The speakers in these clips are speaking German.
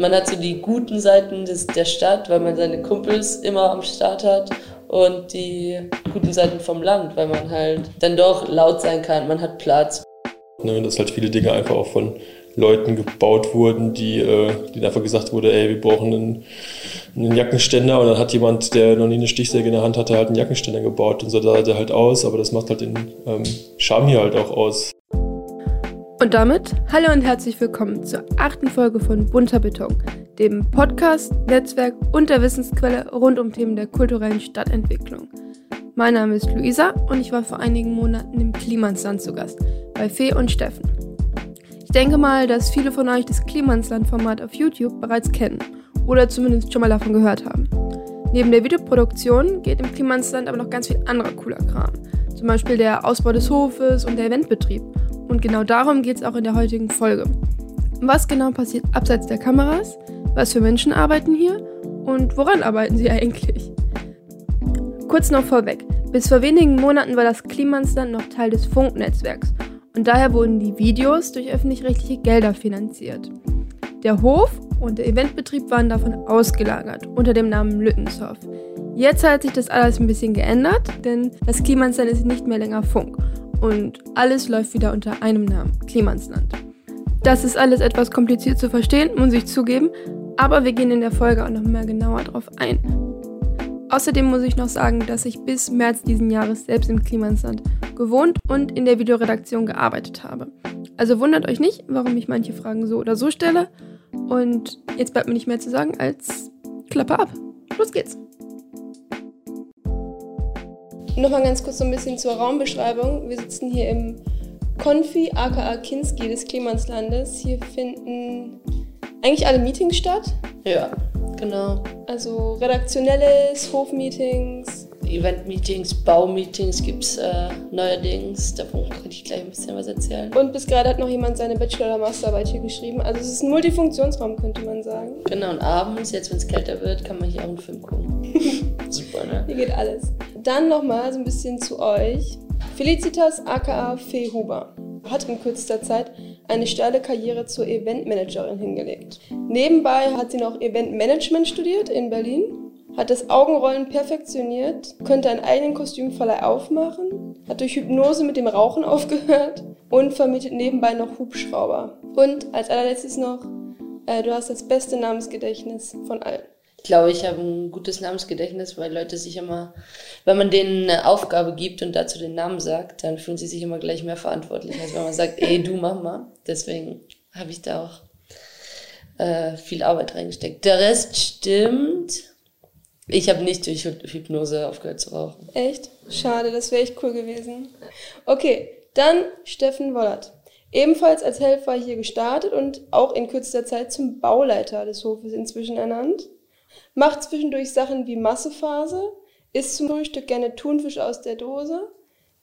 Man hat so die guten Seiten des, der Stadt, weil man seine Kumpels immer am Start hat und die guten Seiten vom Land, weil man halt dann doch laut sein kann, man hat Platz. Ne, dass halt viele Dinge einfach auch von Leuten gebaut wurden, die, äh, denen einfach gesagt wurde, ey, wir brauchen einen, einen, Jackenständer und dann hat jemand, der noch nie eine Stichsäge in der Hand hatte, halt einen Jackenständer gebaut und so sah der halt aus, aber das macht halt den ähm, Charme hier halt auch aus. Und damit hallo und herzlich willkommen zur achten Folge von Bunter Beton, dem Podcast, Netzwerk und der Wissensquelle rund um Themen der kulturellen Stadtentwicklung. Mein Name ist Luisa und ich war vor einigen Monaten im Klimansland zu Gast, bei Fee und Steffen. Ich denke mal, dass viele von euch das Klimansland-Format auf YouTube bereits kennen oder zumindest schon mal davon gehört haben. Neben der Videoproduktion geht im Klimansland aber noch ganz viel anderer cooler Kram. Zum Beispiel der Ausbau des Hofes und der Eventbetrieb – und genau darum geht es auch in der heutigen Folge. Was genau passiert abseits der Kameras? Was für Menschen arbeiten hier? Und woran arbeiten sie eigentlich? Kurz noch vorweg. Bis vor wenigen Monaten war das Klimansland noch Teil des Funknetzwerks und daher wurden die Videos durch öffentlich-rechtliche Gelder finanziert. Der Hof und der Eventbetrieb waren davon ausgelagert unter dem Namen Lüttenshof. Jetzt hat sich das alles ein bisschen geändert, denn das Klimansland ist nicht mehr länger Funk und alles läuft wieder unter einem Namen, Klimansland. Das ist alles etwas kompliziert zu verstehen, muss ich zugeben, aber wir gehen in der Folge auch noch mal genauer drauf ein. Außerdem muss ich noch sagen, dass ich bis März diesen Jahres selbst im Klimansland gewohnt und in der Videoredaktion gearbeitet habe. Also wundert euch nicht, warum ich manche Fragen so oder so stelle. Und jetzt bleibt mir nicht mehr zu sagen als Klappe ab. Los geht's! Nochmal ganz kurz so ein bisschen zur Raumbeschreibung. Wir sitzen hier im Konfi, aka Kinski des Klimanslandes. Hier finden eigentlich alle Meetings statt. Ja, genau. Also redaktionelles, Hofmeetings. Event-Meetings, Baumeetings gibt es äh, neuerdings. Davon kann ich gleich ein bisschen was erzählen. Und bis gerade hat noch jemand seine Bachelor- oder Masterarbeit hier geschrieben. Also es ist ein Multifunktionsraum, könnte man sagen. Genau, und abends, jetzt wenn es kälter wird, kann man hier auch einen Film gucken. Ne? Hier geht alles. Dann nochmal so ein bisschen zu euch. Felicitas aka Fee Huber hat in kürzester Zeit eine steile Karriere zur Eventmanagerin hingelegt. Nebenbei hat sie noch Eventmanagement studiert in Berlin, hat das Augenrollen perfektioniert, könnte einen eigenen Kostümverleih aufmachen, hat durch Hypnose mit dem Rauchen aufgehört und vermietet nebenbei noch Hubschrauber. Und als allerletztes noch, äh, du hast das beste Namensgedächtnis von allen. Ich glaube, ich habe ein gutes Namensgedächtnis, weil Leute sich immer, wenn man denen eine Aufgabe gibt und dazu den Namen sagt, dann fühlen sie sich immer gleich mehr verantwortlich, als wenn man sagt, ey, du mach mal. Deswegen habe ich da auch äh, viel Arbeit reingesteckt. Der Rest stimmt. Ich habe nicht durch Hypnose aufgehört zu rauchen. Echt? Schade, das wäre echt cool gewesen. Okay, dann Steffen Wollert. Ebenfalls als Helfer hier gestartet und auch in kürzester Zeit zum Bauleiter des Hofes inzwischen ernannt macht zwischendurch Sachen wie Massephase, isst zum Frühstück gerne Thunfisch aus der Dose,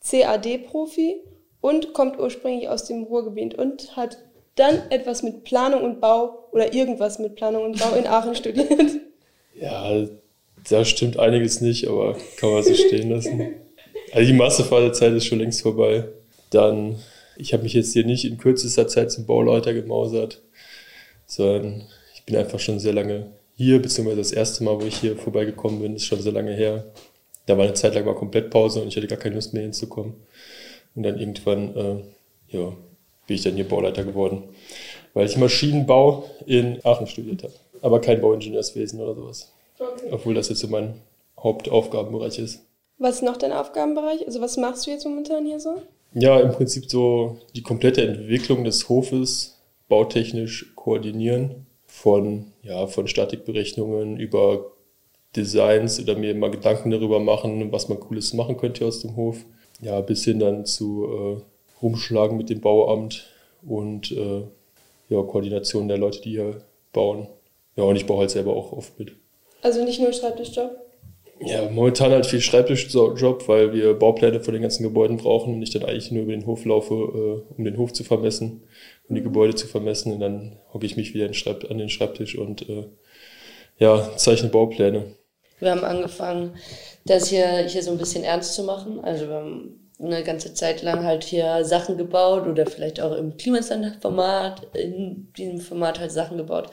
CAD-Profi und kommt ursprünglich aus dem Ruhrgebiet und hat dann etwas mit Planung und Bau oder irgendwas mit Planung und Bau in Aachen studiert. Ja, da stimmt einiges nicht, aber kann man so stehen lassen. Also die Massephasezeit ist schon längst vorbei. Dann, ich habe mich jetzt hier nicht in kürzester Zeit zum Bauleiter gemausert, sondern ich bin einfach schon sehr lange hier, beziehungsweise das erste Mal, wo ich hier vorbeigekommen bin, ist schon so lange her. Da war eine Zeit lang mal komplett Pause und ich hatte gar keine Lust mehr hinzukommen. Und dann irgendwann, äh, ja, bin ich dann hier Bauleiter geworden, weil ich Maschinenbau in Aachen studiert habe. Aber kein Bauingenieurswesen oder sowas. Okay. Obwohl das jetzt so mein Hauptaufgabenbereich ist. Was ist noch dein Aufgabenbereich? Also was machst du jetzt momentan hier so? Ja, im Prinzip so die komplette Entwicklung des Hofes bautechnisch koordinieren von, ja, von Statikberechnungen über Designs oder mir mal Gedanken darüber machen, was man Cooles machen könnte aus dem Hof. Ja, bis hin dann zu äh, Rumschlagen mit dem Bauamt und äh, ja, Koordination der Leute, die hier bauen. Ja, und ich baue halt selber auch oft mit. Also nicht nur Schreibtischjob? Ja, momentan halt viel Schreibtischjob, weil wir Baupläne von den ganzen Gebäuden brauchen und ich dann eigentlich nur über den Hof laufe, äh, um den Hof zu vermessen um die Gebäude zu vermessen. Und dann hocke ich mich wieder an den Schreibtisch und äh, ja, zeichne Baupläne. Wir haben angefangen, das hier, hier so ein bisschen ernst zu machen. Also wir haben eine ganze Zeit lang halt hier Sachen gebaut oder vielleicht auch im Klimastand-Format, in diesem Format halt Sachen gebaut.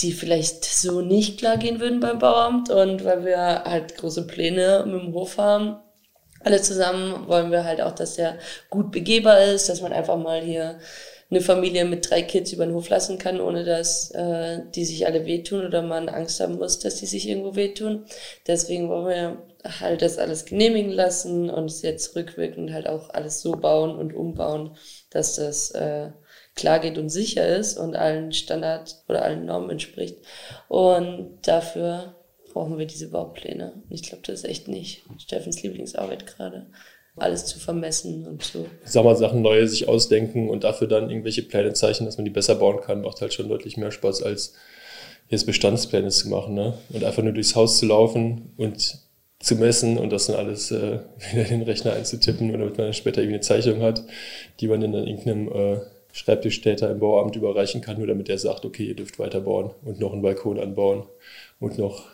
Die vielleicht so nicht klar gehen würden beim Bauamt und weil wir halt große Pläne mit dem Hof haben. Alle zusammen wollen wir halt auch, dass der gut begehbar ist, dass man einfach mal hier eine Familie mit drei Kids über den Hof lassen kann, ohne dass äh, die sich alle wehtun oder man Angst haben muss, dass die sich irgendwo wehtun. Deswegen wollen wir halt das alles genehmigen lassen und es jetzt rückwirkend halt auch alles so bauen und umbauen, dass das äh, klar geht und sicher ist und allen Standard oder allen Normen entspricht. Und dafür brauchen wir diese Baupläne. Und ich glaube, das ist echt nicht Steffens Lieblingsarbeit gerade. Alles zu vermessen und so. Sag mal, Sachen neue sich ausdenken und dafür dann irgendwelche Pläne zeichnen, dass man die besser bauen kann, macht halt schon deutlich mehr Spaß, als jetzt Bestandspläne zu machen. Ne? Und einfach nur durchs Haus zu laufen und zu messen und das dann alles äh, wieder in den Rechner einzutippen, damit man dann später irgendwie eine Zeichnung hat, die man dann in irgendeinem äh, Schreibtischstäter im Bauamt überreichen kann, nur damit er sagt, okay, ihr dürft weiter bauen und noch einen Balkon anbauen und noch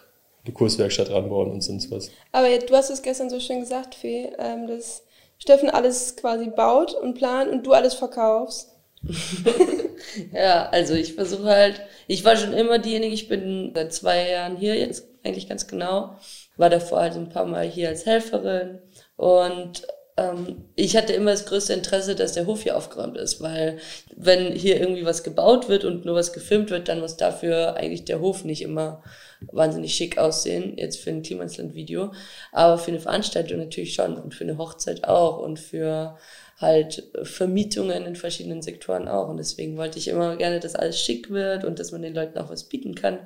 eine Kurswerkstatt ranbauen und sonst was. Aber du hast es gestern so schön gesagt, Fee, ähm, dass Steffen alles quasi baut und plant und du alles verkaufst. ja, also ich versuche halt, ich war schon immer diejenige, ich bin seit zwei Jahren hier jetzt eigentlich ganz genau, war davor halt ein paar Mal hier als Helferin und ich hatte immer das größte Interesse, dass der Hof hier aufgeräumt ist, weil wenn hier irgendwie was gebaut wird und nur was gefilmt wird, dann muss dafür eigentlich der Hof nicht immer wahnsinnig schick aussehen, jetzt für ein Klimansland-Video, aber für eine Veranstaltung natürlich schon und für eine Hochzeit auch und für halt Vermietungen in verschiedenen Sektoren auch. Und deswegen wollte ich immer gerne, dass alles schick wird und dass man den Leuten auch was bieten kann,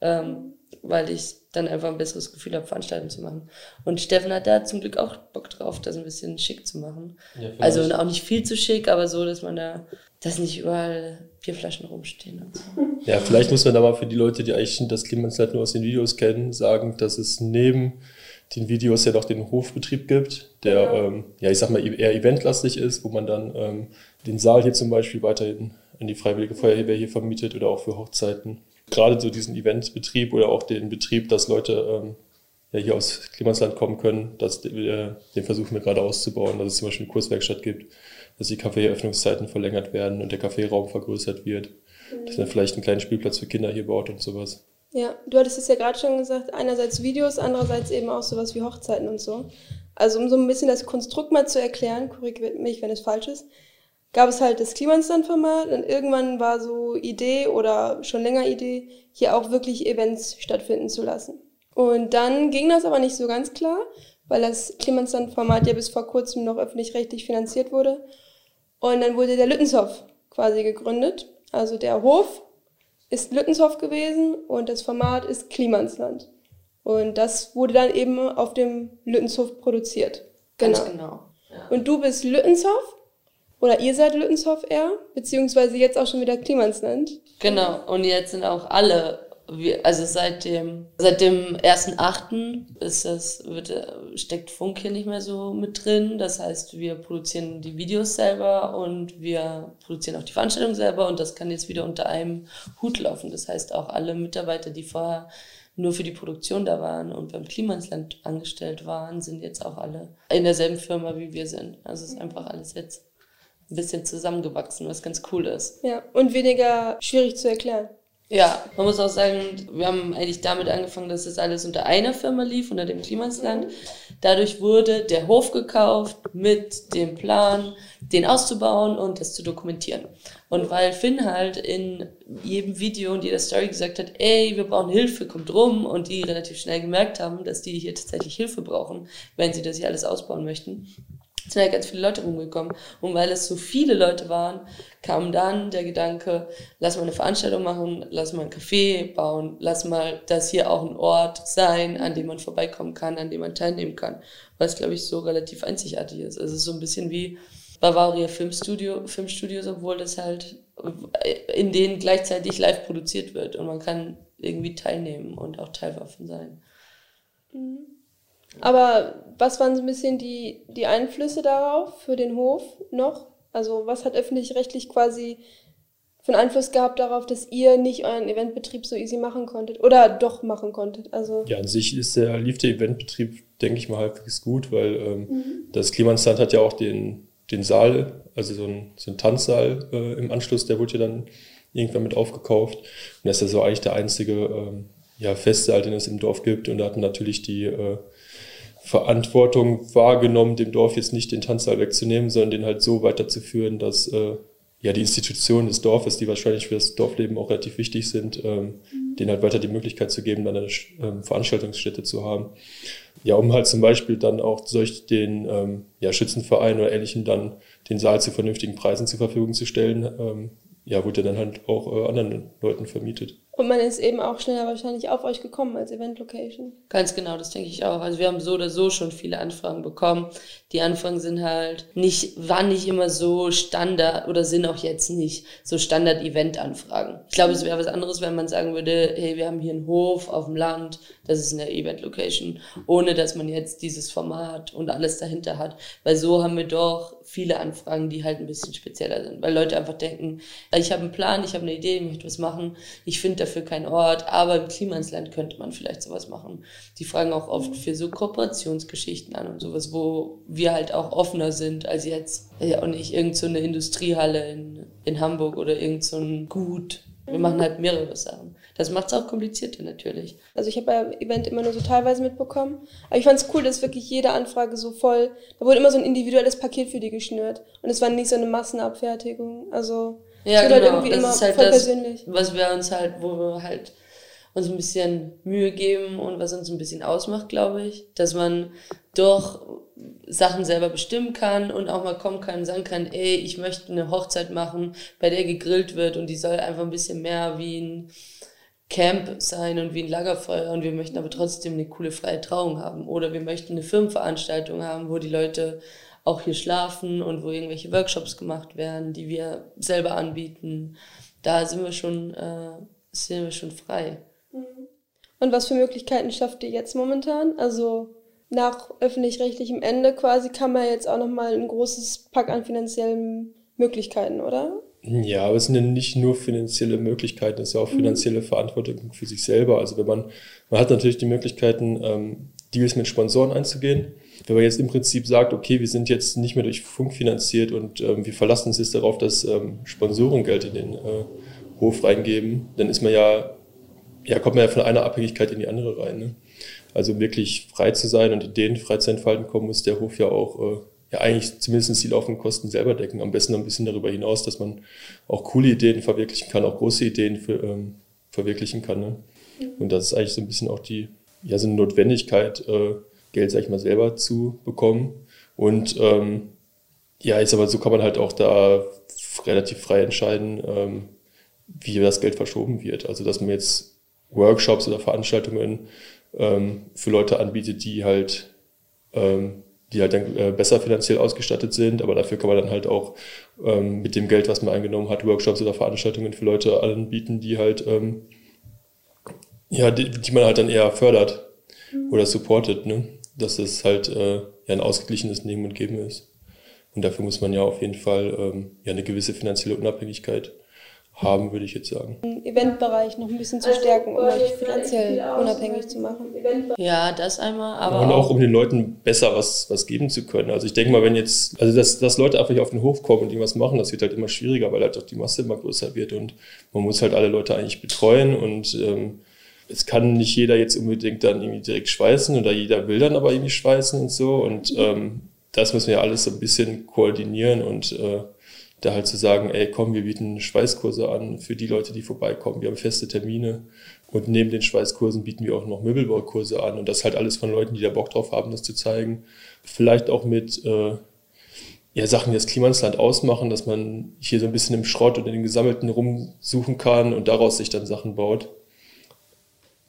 ähm, weil ich dann einfach ein besseres Gefühl habe, Veranstaltungen zu machen. Und Steffen hat da zum Glück auch Bock drauf, das ein bisschen schick zu machen. Ja, also auch nicht viel zu schick, aber so, dass man da, dass nicht überall Bierflaschen rumstehen und so. Ja, vielleicht muss man da mal für die Leute, die eigentlich das Klimansland nur aus den Videos kennen, sagen, dass es neben den Videos ja noch den Hofbetrieb gibt, der, ja, ähm, ja ich sag mal, eher eventlastig ist, wo man dann ähm, den Saal hier zum Beispiel weiterhin an die Freiwillige Feuerwehr hier vermietet oder auch für Hochzeiten gerade so diesen Eventbetrieb oder auch den Betrieb, dass Leute ähm, ja, hier aus Klimasland kommen können, dass, äh, den versuchen wir gerade auszubauen, dass es zum Beispiel eine Kurswerkstatt gibt, dass die Kaffeeöffnungszeiten verlängert werden und der Kaffeeraum vergrößert wird, mhm. dass man vielleicht einen kleinen Spielplatz für Kinder hier baut und sowas. Ja, du hattest es ja gerade schon gesagt, einerseits Videos, andererseits eben auch sowas wie Hochzeiten und so. Also um so ein bisschen das Konstrukt mal zu erklären, korrigiert mich, wenn es falsch ist, gab es halt das Klimansland-Format und irgendwann war so Idee oder schon länger Idee, hier auch wirklich Events stattfinden zu lassen. Und dann ging das aber nicht so ganz klar, weil das Klimansland-Format ja bis vor kurzem noch öffentlich-rechtlich finanziert wurde. Und dann wurde der Lüttenshof quasi gegründet. Also der Hof ist Lüttenshof gewesen und das Format ist Klimansland. Und das wurde dann eben auf dem Lüttenshof produziert. Genau. Ganz genau. Ja. Und du bist Lüttenshof oder ihr seid Lüttenshof eher, beziehungsweise jetzt auch schon wieder Klimansland. Genau, und jetzt sind auch alle, also seit dem, seit dem 1.8. ist das, wird, steckt Funk hier nicht mehr so mit drin. Das heißt, wir produzieren die Videos selber und wir produzieren auch die Veranstaltung selber und das kann jetzt wieder unter einem Hut laufen. Das heißt, auch alle Mitarbeiter, die vorher nur für die Produktion da waren und beim Klimansland angestellt waren, sind jetzt auch alle in derselben Firma wie wir sind. Also es ist einfach alles jetzt ein bisschen zusammengewachsen, was ganz cool ist. Ja, und weniger schwierig zu erklären. Ja, man muss auch sagen, wir haben eigentlich damit angefangen, dass das alles unter einer Firma lief, unter dem Klimasland. Dadurch wurde der Hof gekauft mit dem Plan, den auszubauen und das zu dokumentieren. Und weil Finn halt in jedem Video und jeder Story gesagt hat, ey, wir brauchen Hilfe, kommt rum, und die relativ schnell gemerkt haben, dass die hier tatsächlich Hilfe brauchen, wenn sie das hier alles ausbauen möchten, sind ja ganz viele Leute rumgekommen. Und weil es so viele Leute waren, kam dann der Gedanke, lass mal eine Veranstaltung machen, lass mal ein Café bauen, lass mal das hier auch ein Ort sein, an dem man vorbeikommen kann, an dem man teilnehmen kann. Was, glaube ich, so relativ einzigartig ist. Also es ist so ein bisschen wie Bavaria Filmstudio, Filmstudios, obwohl das halt in denen gleichzeitig live produziert wird und man kann irgendwie teilnehmen und auch Teil davon sein. Mhm. Aber was waren so ein bisschen die, die Einflüsse darauf für den Hof noch? Also was hat öffentlich-rechtlich quasi für einen Einfluss gehabt darauf, dass ihr nicht euren Eventbetrieb so easy machen konntet oder doch machen konntet? Also ja, an sich ist der, lief der Eventbetrieb, denke ich mal, halbwegs gut, weil ähm, mhm. das Klimansland hat ja auch den, den Saal, also so ein, so ein Tanzsaal äh, im Anschluss, der wurde ja dann irgendwann mit aufgekauft. Und das ist ja so eigentlich der einzige ähm, ja, Festsaal, den es im Dorf gibt. Und da hat man natürlich die äh, Verantwortung wahrgenommen, dem Dorf jetzt nicht den Tanzsaal wegzunehmen, sondern den halt so weiterzuführen, dass äh, ja, die Institutionen des Dorfes, die wahrscheinlich für das Dorfleben auch relativ wichtig sind, ähm, mhm. denen halt weiter die Möglichkeit zu geben, dann eine ähm, Veranstaltungsstätte zu haben. Ja, um halt zum Beispiel dann auch solch den ähm, ja, Schützenverein oder ähnlichen dann den Saal zu vernünftigen Preisen zur Verfügung zu stellen, ähm, ja, wurde dann halt auch äh, anderen Leuten vermietet. Und man ist eben auch schneller wahrscheinlich auf euch gekommen als Event-Location. Ganz genau, das denke ich auch. Also wir haben so oder so schon viele Anfragen bekommen. Die Anfragen sind halt nicht, waren nicht immer so Standard oder sind auch jetzt nicht so Standard-Event-Anfragen. Ich glaube, es wäre was anderes, wenn man sagen würde, hey, wir haben hier einen Hof auf dem Land, das ist eine Event-Location, ohne dass man jetzt dieses Format und alles dahinter hat. Weil so haben wir doch viele Anfragen, die halt ein bisschen spezieller sind. Weil Leute einfach denken, ich habe einen Plan, ich habe eine Idee, ich möchte was machen, ich finde dafür keinen Ort, aber im Klimansland könnte man vielleicht sowas machen. Die fragen auch oft für so Kooperationsgeschichten an und sowas, wo wir halt auch offener sind als jetzt. Ja, und nicht irgendeine so Industriehalle in, in Hamburg oder irgendein so Gut. Wir machen halt mehrere Sachen. Das macht es auch komplizierter natürlich. Also ich habe beim Event immer nur so teilweise mitbekommen. Aber ich fand es cool, dass wirklich jede Anfrage so voll, da wurde immer so ein individuelles Paket für die geschnürt. Und es war nicht so eine Massenabfertigung. Also ja, halt genau. Halt das ist halt das, persönlich. was wir uns halt, wo wir halt uns ein bisschen Mühe geben und was uns ein bisschen ausmacht, glaube ich, dass man doch Sachen selber bestimmen kann und auch mal kommen kann und sagen kann, ey, ich möchte eine Hochzeit machen, bei der gegrillt wird und die soll einfach ein bisschen mehr wie ein Camp sein und wie ein Lagerfeuer und wir möchten aber trotzdem eine coole freie Trauung haben oder wir möchten eine Firmenveranstaltung haben, wo die Leute auch hier schlafen und wo irgendwelche Workshops gemacht werden, die wir selber anbieten. Da sind wir schon, äh, sind wir schon frei. Mhm. Und was für Möglichkeiten schafft ihr jetzt momentan? Also nach öffentlich-rechtlichem Ende quasi kann man jetzt auch nochmal ein großes Pack an finanziellen Möglichkeiten, oder? Ja, aber es sind ja nicht nur finanzielle Möglichkeiten, es ist ja auch mhm. finanzielle. Verantwortung für sich selber. Also wenn man, man hat natürlich die Möglichkeiten, ähm, Deals mit Sponsoren einzugehen. Wenn man jetzt im Prinzip sagt, okay, wir sind jetzt nicht mehr durch Funk finanziert und ähm, wir verlassen uns jetzt darauf, dass ähm, Sponsoren Geld in den äh, Hof reingeben, dann ist man ja, ja, kommt man ja von einer Abhängigkeit in die andere rein. Ne? Also wirklich frei zu sein und Ideen frei zu entfalten kommen, muss der Hof ja auch äh, ja eigentlich zumindest die laufenden Kosten selber decken. Am besten noch ein bisschen darüber hinaus, dass man auch coole Ideen verwirklichen kann, auch große Ideen für, ähm, verwirklichen kann. Ne? Mhm. Und das ist eigentlich so ein bisschen auch die, ja, so eine Notwendigkeit, äh, Geld, sag ich mal, selber zu bekommen. Und ähm, ja, ist aber so kann man halt auch da relativ frei entscheiden, ähm, wie das Geld verschoben wird. Also dass man jetzt Workshops oder Veranstaltungen ähm, für Leute anbietet, die halt ähm, die halt dann äh, besser finanziell ausgestattet sind, aber dafür kann man dann halt auch ähm, mit dem Geld, was man eingenommen hat, Workshops oder Veranstaltungen für Leute anbieten, die halt, ähm, ja, die, die, man halt dann eher fördert mhm. oder supportet, ne? dass es halt äh, ja ein ausgeglichenes Nehmen und Geben ist. Und dafür muss man ja auf jeden Fall ähm, ja eine gewisse finanzielle Unabhängigkeit haben, würde ich jetzt sagen. Den Eventbereich noch ein bisschen zu stärken, um euch finanziell unabhängig zu machen. Ja, das einmal, aber. Und auch, um den Leuten besser was, was geben zu können. Also ich denke mal, wenn jetzt, also dass, dass Leute einfach hier auf den Hof kommen und irgendwas machen, das wird halt immer schwieriger, weil halt auch die Masse immer größer wird und man muss halt alle Leute eigentlich betreuen und ähm, es kann nicht jeder jetzt unbedingt dann irgendwie direkt schweißen oder jeder will dann aber irgendwie schweißen und so und ähm, das müssen wir alles so ein bisschen koordinieren und äh, da halt zu sagen, ey, komm, wir bieten Schweißkurse an für die Leute, die vorbeikommen. Wir haben feste Termine und neben den Schweißkursen bieten wir auch noch Möbelbaukurse an und das halt alles von Leuten, die da Bock drauf haben, das zu zeigen. Vielleicht auch mit äh, ja, Sachen, die das Klimansland ausmachen, dass man hier so ein bisschen im Schrott und in den Gesammelten rumsuchen kann und daraus sich dann Sachen baut.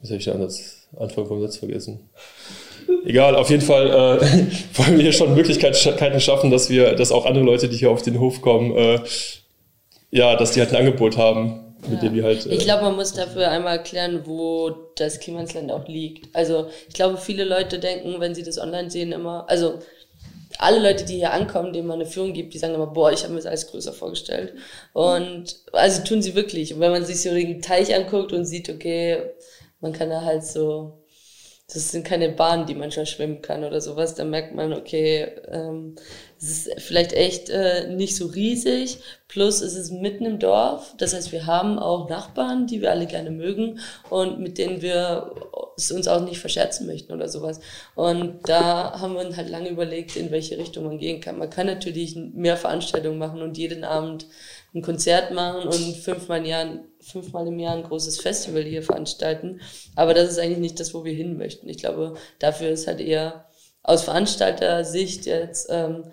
Was habe ich da das Anfang vom Satz vergessen? Egal, auf jeden Fall äh, wollen wir hier schon Möglichkeiten schaffen, dass wir, dass auch andere Leute, die hier auf den Hof kommen, äh, ja, dass die halt ein Angebot haben, mit ja. dem wir halt. Äh, ich glaube, man muss dafür einmal erklären, wo das Klimansland auch liegt. Also ich glaube, viele Leute denken, wenn sie das online sehen, immer, also alle Leute, die hier ankommen, denen man eine Führung gibt, die sagen immer, boah, ich habe mir das alles größer vorgestellt. Und also tun sie wirklich. Und wenn man sich so den Teich anguckt und sieht, okay, man kann da halt so das sind keine Bahnen, die man schon schwimmen kann oder sowas. Da merkt man, okay, ähm, es ist vielleicht echt äh, nicht so riesig. Plus es ist mitten im Dorf. Das heißt, wir haben auch Nachbarn, die wir alle gerne mögen und mit denen wir es uns auch nicht verscherzen möchten oder sowas. Und da haben wir uns halt lange überlegt, in welche Richtung man gehen kann. Man kann natürlich mehr Veranstaltungen machen und jeden Abend ein Konzert machen und fünfmal im Jahr, fünfmal im Jahr ein großes Festival hier veranstalten. Aber das ist eigentlich nicht das, wo wir hin möchten. Ich glaube, dafür ist halt eher aus Veranstalter-Sicht jetzt ähm,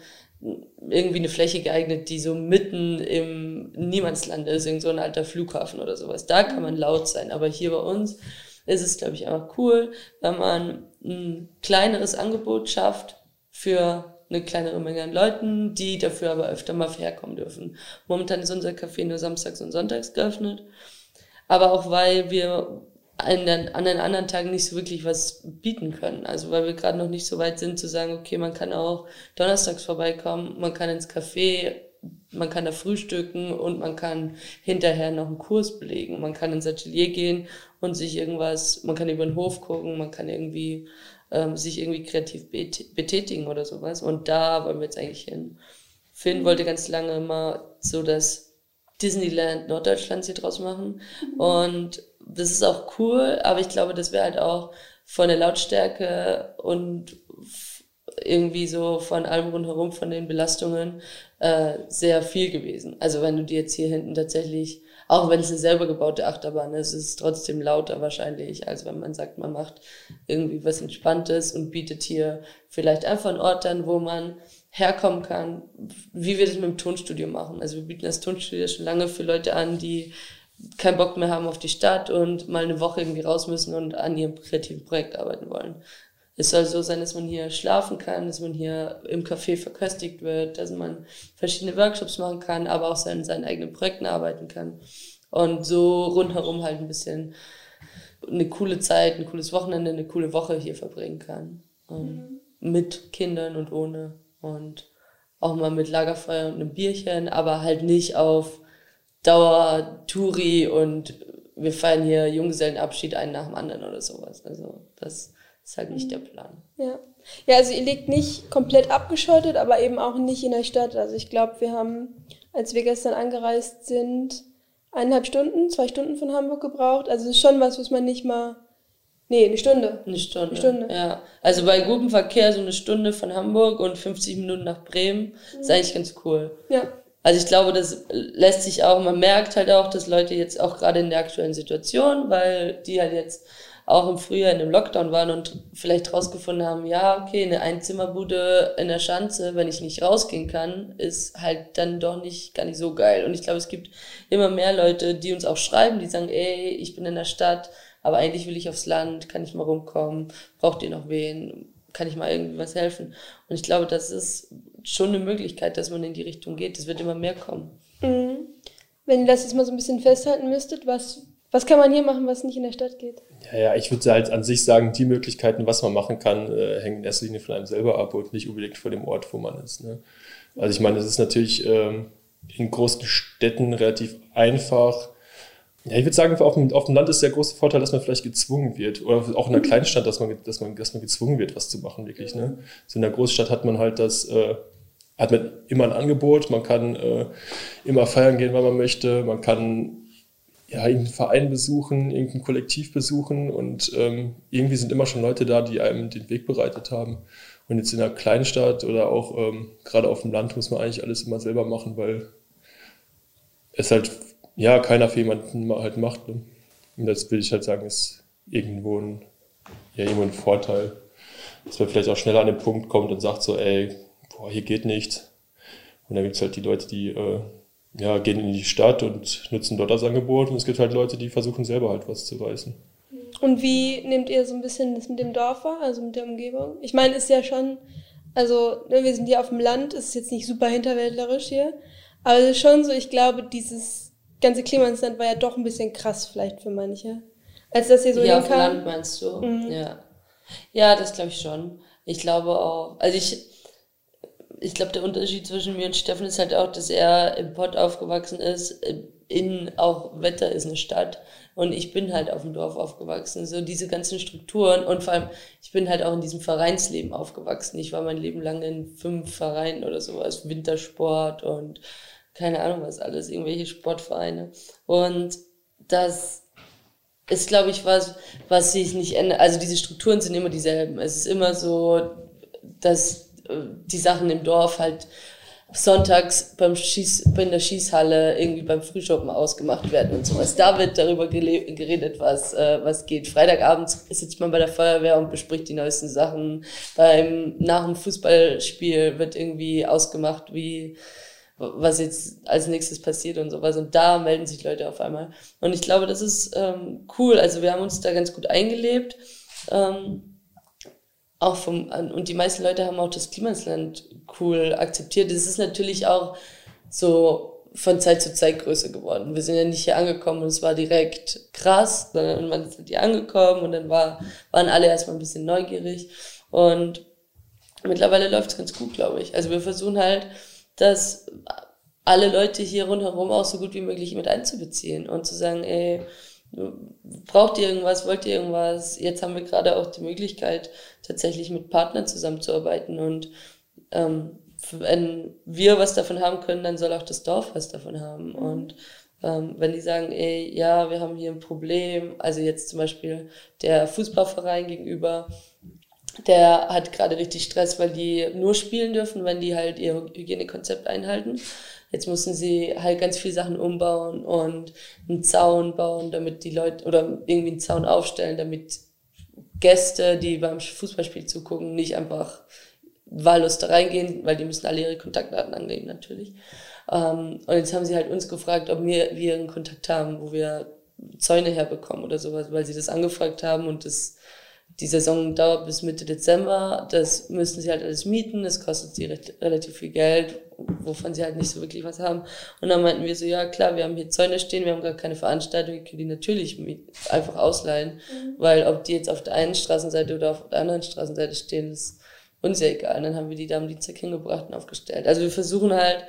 irgendwie eine Fläche geeignet, die so mitten im Niemandsland ist, irgend so ein alter Flughafen oder sowas. Da kann man laut sein. Aber hier bei uns ist es, glaube ich, einfach cool, wenn man ein kleineres Angebot schafft für eine kleinere Menge an Leuten, die dafür aber öfter mal herkommen dürfen. Momentan ist unser Café nur samstags und sonntags geöffnet, aber auch weil wir an den, an den anderen Tagen nicht so wirklich was bieten können. Also weil wir gerade noch nicht so weit sind zu sagen, okay, man kann auch donnerstags vorbeikommen, man kann ins Café, man kann da frühstücken und man kann hinterher noch einen Kurs belegen. Man kann ins Atelier gehen und sich irgendwas, man kann über den Hof gucken, man kann irgendwie ähm, sich irgendwie kreativ betätigen oder sowas. Und da wollen wir jetzt eigentlich hin. Finn wollte ganz lange immer so das Disneyland Norddeutschlands hier draus machen. Mhm. Und das ist auch cool, aber ich glaube, das wäre halt auch von der Lautstärke und irgendwie so von allem rundherum, von den Belastungen, äh, sehr viel gewesen. Also wenn du dir jetzt hier hinten tatsächlich auch wenn es eine selber gebaute Achterbahn ist, ist es trotzdem lauter wahrscheinlich, als wenn man sagt, man macht irgendwie was Entspanntes und bietet hier vielleicht einfach einen Ort an, wo man herkommen kann, wie wir das mit dem Tonstudio machen. Also wir bieten das Tonstudio schon lange für Leute an, die keinen Bock mehr haben auf die Stadt und mal eine Woche irgendwie raus müssen und an ihrem kreativen Projekt arbeiten wollen. Es soll so sein, dass man hier schlafen kann, dass man hier im Café verköstigt wird, dass man verschiedene Workshops machen kann, aber auch in seinen eigenen Projekten arbeiten kann. Und so rundherum halt ein bisschen eine coole Zeit, ein cooles Wochenende, eine coole Woche hier verbringen kann. Mhm. Mit Kindern und ohne. Und auch mal mit Lagerfeuer und einem Bierchen, aber halt nicht auf Dauer Touri und wir feiern hier Junggesellenabschied einen nach dem anderen oder sowas. Also das ist halt nicht der mhm. Plan. Ja. Ja, also ihr liegt nicht komplett abgeschottet, aber eben auch nicht in der Stadt. Also ich glaube, wir haben, als wir gestern angereist sind, eineinhalb Stunden, zwei Stunden von Hamburg gebraucht. Also es ist schon was, was man nicht mal. Nee, eine Stunde. Eine Stunde. Eine Stunde. Ja. Also bei gutem Verkehr so eine Stunde von Hamburg und 50 Minuten nach Bremen mhm. ist eigentlich ganz cool. Ja. Also ich glaube, das lässt sich auch, man merkt halt auch, dass Leute jetzt auch gerade in der aktuellen Situation, weil die halt jetzt auch im Frühjahr in dem Lockdown waren und vielleicht rausgefunden haben, ja, okay, eine Einzimmerbude in der Schanze, wenn ich nicht rausgehen kann, ist halt dann doch nicht gar nicht so geil. Und ich glaube, es gibt immer mehr Leute, die uns auch schreiben, die sagen, ey, ich bin in der Stadt, aber eigentlich will ich aufs Land, kann ich mal rumkommen, braucht ihr noch wen, kann ich mal irgendwie was helfen? Und ich glaube, das ist schon eine Möglichkeit, dass man in die Richtung geht. Das wird immer mehr kommen. Mhm. Wenn ihr das jetzt mal so ein bisschen festhalten müsstet, was was kann man hier machen, was nicht in der Stadt geht? Ja, ja, ich würde halt an sich sagen, die Möglichkeiten, was man machen kann, äh, hängen in erster Linie von einem selber ab und nicht unbedingt von dem Ort, wo man ist. Ne? Also ich meine, es ist natürlich ähm, in großen Städten relativ einfach. Ja, ich würde sagen, auf dem, auf dem Land ist der große Vorteil, dass man vielleicht gezwungen wird. Oder auch in einer Kleinstadt, dass man, dass man, dass man gezwungen wird, was zu machen, wirklich. Ne? So in der Großstadt hat man halt das, äh, hat man immer ein Angebot, man kann äh, immer feiern gehen, wann man möchte, man kann ja, irgendeinen Verein besuchen, irgendein Kollektiv besuchen und ähm, irgendwie sind immer schon Leute da, die einem den Weg bereitet haben. Und jetzt in einer Kleinstadt oder auch ähm, gerade auf dem Land muss man eigentlich alles immer selber machen, weil es halt ja keiner für jemanden halt macht. Ne? Und das will ich halt sagen, ist irgendwo ein, ja, irgendwo ein Vorteil, dass man vielleicht auch schneller an den Punkt kommt und sagt so, ey, boah, hier geht nichts. Und dann gibt es halt die Leute, die äh, ja, gehen in die Stadt und nutzen dort das Angebot. Und es gibt halt Leute, die versuchen selber halt was zu reißen. Und wie nehmt ihr so ein bisschen das mit dem Dorf wahr, also mit der Umgebung? Ich meine, ist ja schon, also ne, wir sind hier auf dem Land, ist jetzt nicht super hinterwäldlerisch hier, aber es ist schon so, ich glaube, dieses ganze Klima ins Land war ja doch ein bisschen krass vielleicht für manche. Als das hier so Ja, auf dem Land meinst du? Mhm. Ja. Ja, das glaube ich schon. Ich glaube auch, also ich, ich glaube, der Unterschied zwischen mir und Steffen ist halt auch, dass er im Pott aufgewachsen ist, in auch Wetter ist eine Stadt und ich bin halt auf dem Dorf aufgewachsen. So diese ganzen Strukturen und vor allem, ich bin halt auch in diesem Vereinsleben aufgewachsen. Ich war mein Leben lang in fünf Vereinen oder sowas, Wintersport und keine Ahnung was alles, irgendwelche Sportvereine. Und das ist, glaube ich, was, was sich nicht ändert. Also diese Strukturen sind immer dieselben. Es ist immer so, dass äh, die Sachen im Dorf halt sonntags beim Schieß, in der Schießhalle irgendwie beim Frühschoppen ausgemacht werden und sowas. Da wird darüber geredet, was, äh, was geht. Freitagabend sitzt man bei der Feuerwehr und bespricht die neuesten Sachen. Beim, nach dem Fußballspiel wird irgendwie ausgemacht, wie, was jetzt als nächstes passiert und sowas. Und da melden sich Leute auf einmal. Und ich glaube, das ist ähm, cool. Also wir haben uns da ganz gut eingelebt. Ähm, auch vom, und die meisten Leute haben auch das Klimasland cool akzeptiert. Es ist natürlich auch so von Zeit zu Zeit größer geworden. Wir sind ja nicht hier angekommen und es war direkt krass, sondern man ist hier angekommen und dann war, waren alle erstmal ein bisschen neugierig und mittlerweile läuft es ganz gut, glaube ich. Also wir versuchen halt, dass alle Leute hier rundherum auch so gut wie möglich mit einzubeziehen und zu sagen, ey, braucht ihr irgendwas, wollt ihr irgendwas? Jetzt haben wir gerade auch die Möglichkeit, tatsächlich mit Partnern zusammenzuarbeiten und ähm, wenn wir was davon haben können, dann soll auch das Dorf was davon haben. Mhm. Und ähm, wenn die sagen, ey, ja, wir haben hier ein Problem, also jetzt zum Beispiel der Fußballverein gegenüber, der hat gerade richtig Stress, weil die nur spielen dürfen, wenn die halt ihr Hygienekonzept einhalten. Jetzt mussten sie halt ganz viele Sachen umbauen und einen Zaun bauen, damit die Leute, oder irgendwie einen Zaun aufstellen, damit Gäste, die beim Fußballspiel zugucken, nicht einfach wahllos da reingehen, weil die müssen alle ihre Kontaktdaten angeben natürlich. Ähm, und jetzt haben sie halt uns gefragt, ob wir, wir einen Kontakt haben, wo wir Zäune herbekommen oder sowas, weil sie das angefragt haben und das die Saison dauert bis Mitte Dezember. Das müssen sie halt alles mieten. Das kostet sie recht, relativ viel Geld, wovon sie halt nicht so wirklich was haben. Und dann meinten wir so, ja klar, wir haben hier Zäune stehen, wir haben gar keine Veranstaltung, wir können die natürlich einfach ausleihen. Mhm. Weil ob die jetzt auf der einen Straßenseite oder auf der anderen Straßenseite stehen, ist uns ja egal. Und dann haben wir die da am Dienstag hingebracht und aufgestellt. Also wir versuchen halt,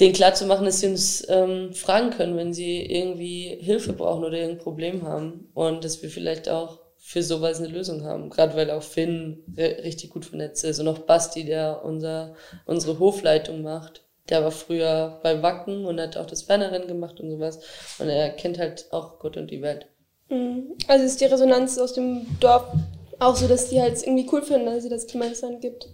denen klarzumachen, dass sie uns ähm, fragen können, wenn sie irgendwie Hilfe brauchen oder irgendein Problem haben. Und dass wir vielleicht auch für sowas eine Lösung haben. Gerade weil auch Finn richtig gut vernetzt ist und auch Basti, der unser, unsere Hofleitung macht. Der war früher bei Wacken und hat auch das Fernerrennen gemacht und sowas. Und er kennt halt auch Gott und die Welt. Mhm. Also ist die Resonanz aus dem Dorf auch so, dass die halt irgendwie cool finden, dass es das Klimansland gibt?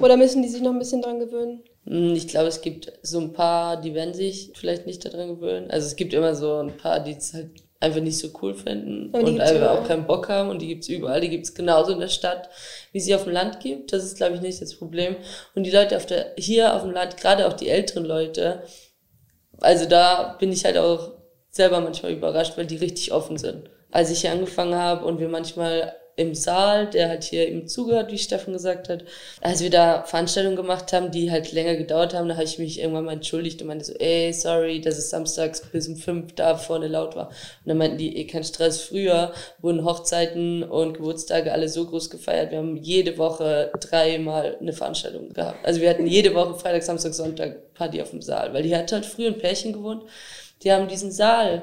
Oder müssen die sich noch ein bisschen dran gewöhnen? Hm, ich glaube, es gibt so ein paar, die werden sich vielleicht nicht daran gewöhnen. Also es gibt immer so ein paar, die es halt einfach nicht so cool finden und einfach auch keinen Bock haben und die gibt's überall. Die gibt's genauso in der Stadt, wie sie auf dem Land gibt. Das ist, glaube ich, nicht das Problem. Und die Leute auf der, hier auf dem Land, gerade auch die älteren Leute, also da bin ich halt auch selber manchmal überrascht, weil die richtig offen sind. Als ich hier angefangen habe und wir manchmal im Saal, der halt hier ihm zugehört, wie Steffen gesagt hat. Als wir da Veranstaltungen gemacht haben, die halt länger gedauert haben, da habe ich mich irgendwann mal entschuldigt und meinte so, ey, sorry, dass es samstags bis um fünf da vorne laut war. Und dann meinten die, eh, kein Stress. Früher wurden Hochzeiten und Geburtstage alle so groß gefeiert. Wir haben jede Woche dreimal eine Veranstaltung gehabt. Also wir hatten jede Woche Freitag, Samstag, Sonntag Party auf dem Saal, weil die hat halt früher ein Pärchen gewohnt. Die haben diesen Saal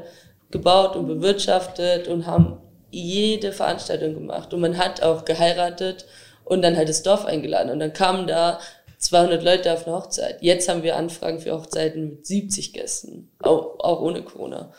gebaut und bewirtschaftet und haben jede Veranstaltung gemacht und man hat auch geheiratet und dann halt das Dorf eingeladen und dann kamen da 200 Leute auf eine Hochzeit. Jetzt haben wir Anfragen für Hochzeiten mit 70 Gästen, auch, auch ohne Corona.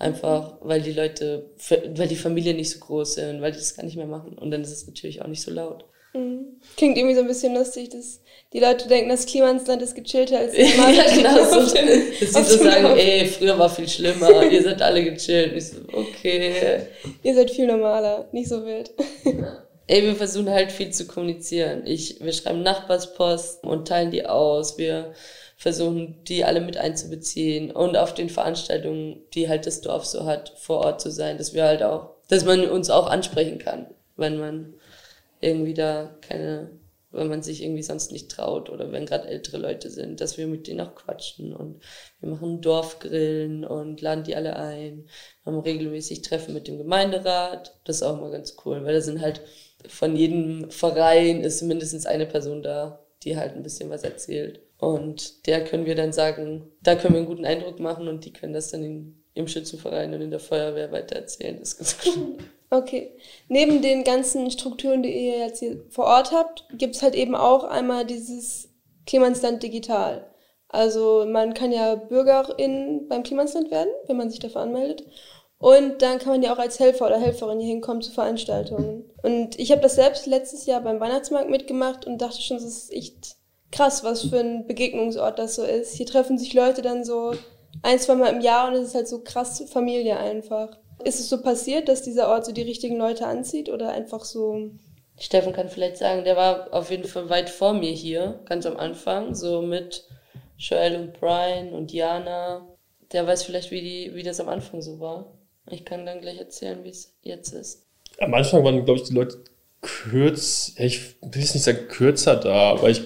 Einfach, weil die Leute, weil die Familien nicht so groß sind, weil die das gar nicht mehr machen. Und dann ist es natürlich auch nicht so laut. Mhm. Klingt irgendwie so ein bisschen lustig, dass die Leute denken, das Klima ins Land ist gechillter als normal. ja, genau so. Dass sie so sagen, ey, früher war viel schlimmer, ihr seid alle gechillt. Ich so, okay. Ihr seid viel normaler, nicht so wild. Ey, wir versuchen halt viel zu kommunizieren. Ich, wir schreiben Nachbarspost und teilen die aus. Wir versuchen, die alle mit einzubeziehen und auf den Veranstaltungen, die halt das Dorf so hat, vor Ort zu sein, dass wir halt auch, dass man uns auch ansprechen kann, wenn man irgendwie da keine, wenn man sich irgendwie sonst nicht traut oder wenn gerade ältere Leute sind, dass wir mit denen auch quatschen und wir machen Dorfgrillen und laden die alle ein, wir haben regelmäßig Treffen mit dem Gemeinderat, das ist auch mal ganz cool, weil da sind halt von jedem Verein ist mindestens eine Person da, die halt ein bisschen was erzählt. Und der können wir dann sagen, da können wir einen guten Eindruck machen und die können das dann in, im Schützenverein und in der Feuerwehr weitererzählen. Das ist ganz cool. Okay. Neben den ganzen Strukturen, die ihr jetzt hier vor Ort habt, gibt es halt eben auch einmal dieses Klimansland Digital. Also man kann ja Bürgerin beim Klimansland werden, wenn man sich dafür anmeldet. Und dann kann man ja auch als Helfer oder Helferin hier hinkommen zu Veranstaltungen. Und ich habe das selbst letztes Jahr beim Weihnachtsmarkt mitgemacht und dachte schon, das ist echt krass, was für ein Begegnungsort das so ist. Hier treffen sich Leute dann so ein, zwei Mal im Jahr und es ist halt so krass Familie einfach. Ist es so passiert, dass dieser Ort so die richtigen Leute anzieht oder einfach so? Steffen kann vielleicht sagen, der war auf jeden Fall weit vor mir hier, ganz am Anfang, so mit Joel und Brian und Jana. Der weiß vielleicht, wie, die, wie das am Anfang so war. Ich kann dann gleich erzählen, wie es jetzt ist. Am Anfang waren, glaube ich, die Leute kürz, ich will jetzt nicht sagen kürzer da, aber ich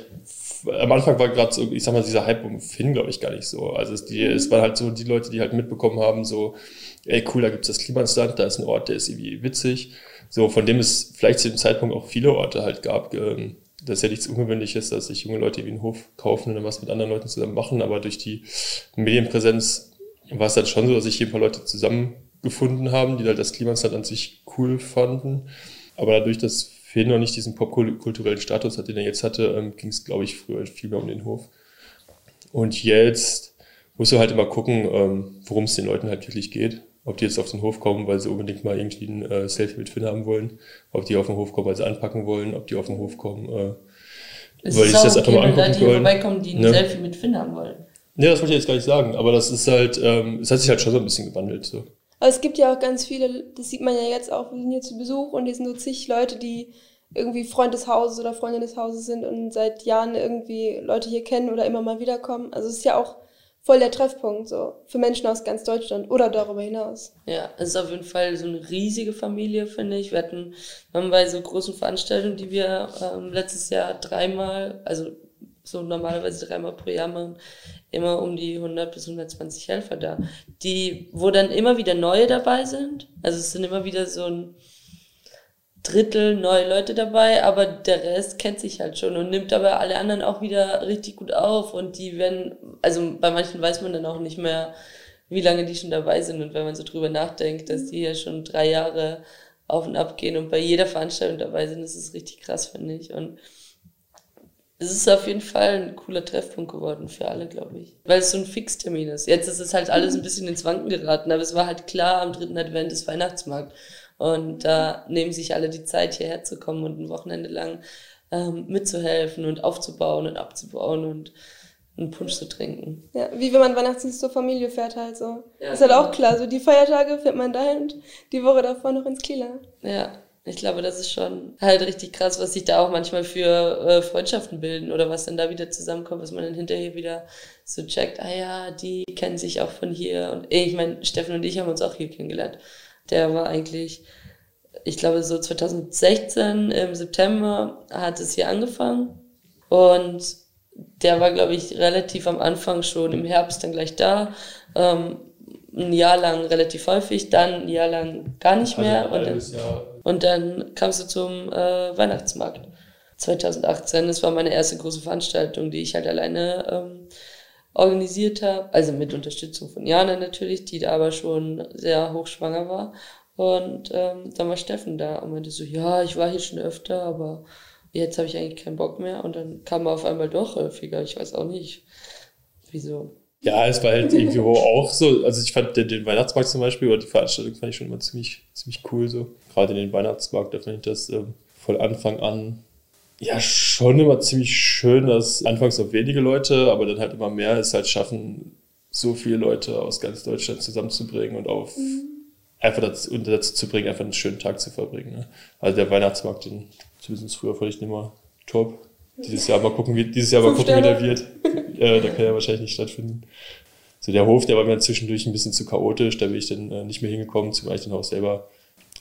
am Anfang war gerade so, ich sag mal, dieser Hype um Finn, glaube ich, gar nicht so. Also es, die, es waren halt so die Leute, die halt mitbekommen haben, so, ey cool, da gibt's das Klimansland, da ist ein Ort, der ist irgendwie witzig. So, von dem es vielleicht zu dem Zeitpunkt auch viele Orte halt gab. Ähm, das ist ja nichts Ungewöhnliches, dass sich junge Leute wie einen Hof kaufen und dann was mit anderen Leuten zusammen machen, aber durch die Medienpräsenz war es dann schon so, dass sich hier ein paar Leute zusammengefunden haben, die halt das Klimansland an sich cool fanden. Aber dadurch, dass Finn noch nicht diesen popkulturellen Status hat, den er jetzt hatte, ähm, ging es, glaube ich, früher viel mehr um den Hof. Und jetzt musst du halt immer gucken, ähm, worum es den Leuten halt wirklich geht. Ob die jetzt auf den Hof kommen, weil sie unbedingt mal irgendwie ein äh, Selfie mit Finn haben wollen, ob die auf den Hof kommen, weil sie anpacken wollen, ob die auf den Hof kommen, äh, es weil ich das okay, einfach mal angucken wollen. vorbeikommen, die ein ne? Selfie mit Finn haben wollen. Nee, das wollte ich jetzt gar nicht sagen, aber das ist halt, ähm, es hat sich halt schon so ein bisschen gewandelt. So. Aber es gibt ja auch ganz viele, das sieht man ja jetzt auch, wir sind hier zu Besuch und hier sind so zig Leute, die irgendwie Freund des Hauses oder Freundin des Hauses sind und seit Jahren irgendwie Leute hier kennen oder immer mal wiederkommen. Also es ist ja auch voll der Treffpunkt so für Menschen aus ganz Deutschland oder darüber hinaus. Ja, es ist auf jeden Fall so eine riesige Familie, finde ich. Wir hatten haben bei so großen Veranstaltungen, die wir ähm, letztes Jahr dreimal, also so normalerweise dreimal pro Jahr machen, immer um die 100 bis 120 Helfer da, die, wo dann immer wieder neue dabei sind. Also es sind immer wieder so ein Drittel neue Leute dabei, aber der Rest kennt sich halt schon und nimmt aber alle anderen auch wieder richtig gut auf und die werden, also bei manchen weiß man dann auch nicht mehr, wie lange die schon dabei sind und wenn man so drüber nachdenkt, dass die ja schon drei Jahre auf und ab gehen und bei jeder Veranstaltung dabei sind, das ist richtig krass, finde ich und es ist auf jeden Fall ein cooler Treffpunkt geworden für alle, glaube ich. Weil es so ein Fixtermin ist. Jetzt ist es halt alles ein bisschen ins Wanken geraten, aber es war halt klar, am dritten Advent ist Weihnachtsmarkt. Und da nehmen sich alle die Zeit, hierher zu kommen und ein Wochenende lang ähm, mitzuhelfen und aufzubauen und abzubauen und einen Punsch zu trinken. Ja, wie wenn man Weihnachtsdienst zur Familie fährt halt so. Ja, ist halt auch klar. So die Feiertage fährt man dahin und die Woche davor noch ins Kieler. Ja, ich glaube, das ist schon halt richtig krass, was sich da auch manchmal für äh, Freundschaften bilden oder was dann da wieder zusammenkommt, was man dann hinterher wieder so checkt, ah ja, die kennen sich auch von hier. Und ich meine, Steffen und ich haben uns auch hier kennengelernt. Der war eigentlich, ich glaube, so 2016 im September hat es hier angefangen. Und der war, glaube ich, relativ am Anfang schon im Herbst dann gleich da. Ähm, ein Jahr lang relativ häufig, dann ein Jahr lang gar nicht also mehr. Also und, dann, und dann kamst du zum äh, Weihnachtsmarkt 2018. Das war meine erste große Veranstaltung, die ich halt alleine ähm, organisiert habe. Also mit Unterstützung von Jana natürlich, die da aber schon sehr hochschwanger war. Und ähm, dann war Steffen da und meinte so, ja, ich war hier schon öfter, aber jetzt habe ich eigentlich keinen Bock mehr. Und dann kam er auf einmal doch häufiger. Ich weiß auch nicht, wieso. Ja, es war halt irgendwie auch so, also ich fand den, den, Weihnachtsmarkt zum Beispiel oder die Veranstaltung fand ich schon immer ziemlich, ziemlich cool so. Gerade den Weihnachtsmarkt, da fand ich das ähm, von Anfang an ja schon immer ziemlich schön, dass anfangs noch wenige Leute, aber dann halt immer mehr es halt schaffen, so viele Leute aus ganz Deutschland zusammenzubringen und auf mhm. einfach dazu, dazu zu bringen, einfach einen schönen Tag zu verbringen. Ne? Also der Weihnachtsmarkt, den zumindest früher fand ich immer top. Dieses Jahr mal gucken, wie, dieses Jahr mal gucken, wie der wird. äh, der kann ja wahrscheinlich nicht stattfinden. So der Hof, der war mir zwischendurch ein bisschen zu chaotisch, da bin ich dann äh, nicht mehr hingekommen, zumal ich dann auch selber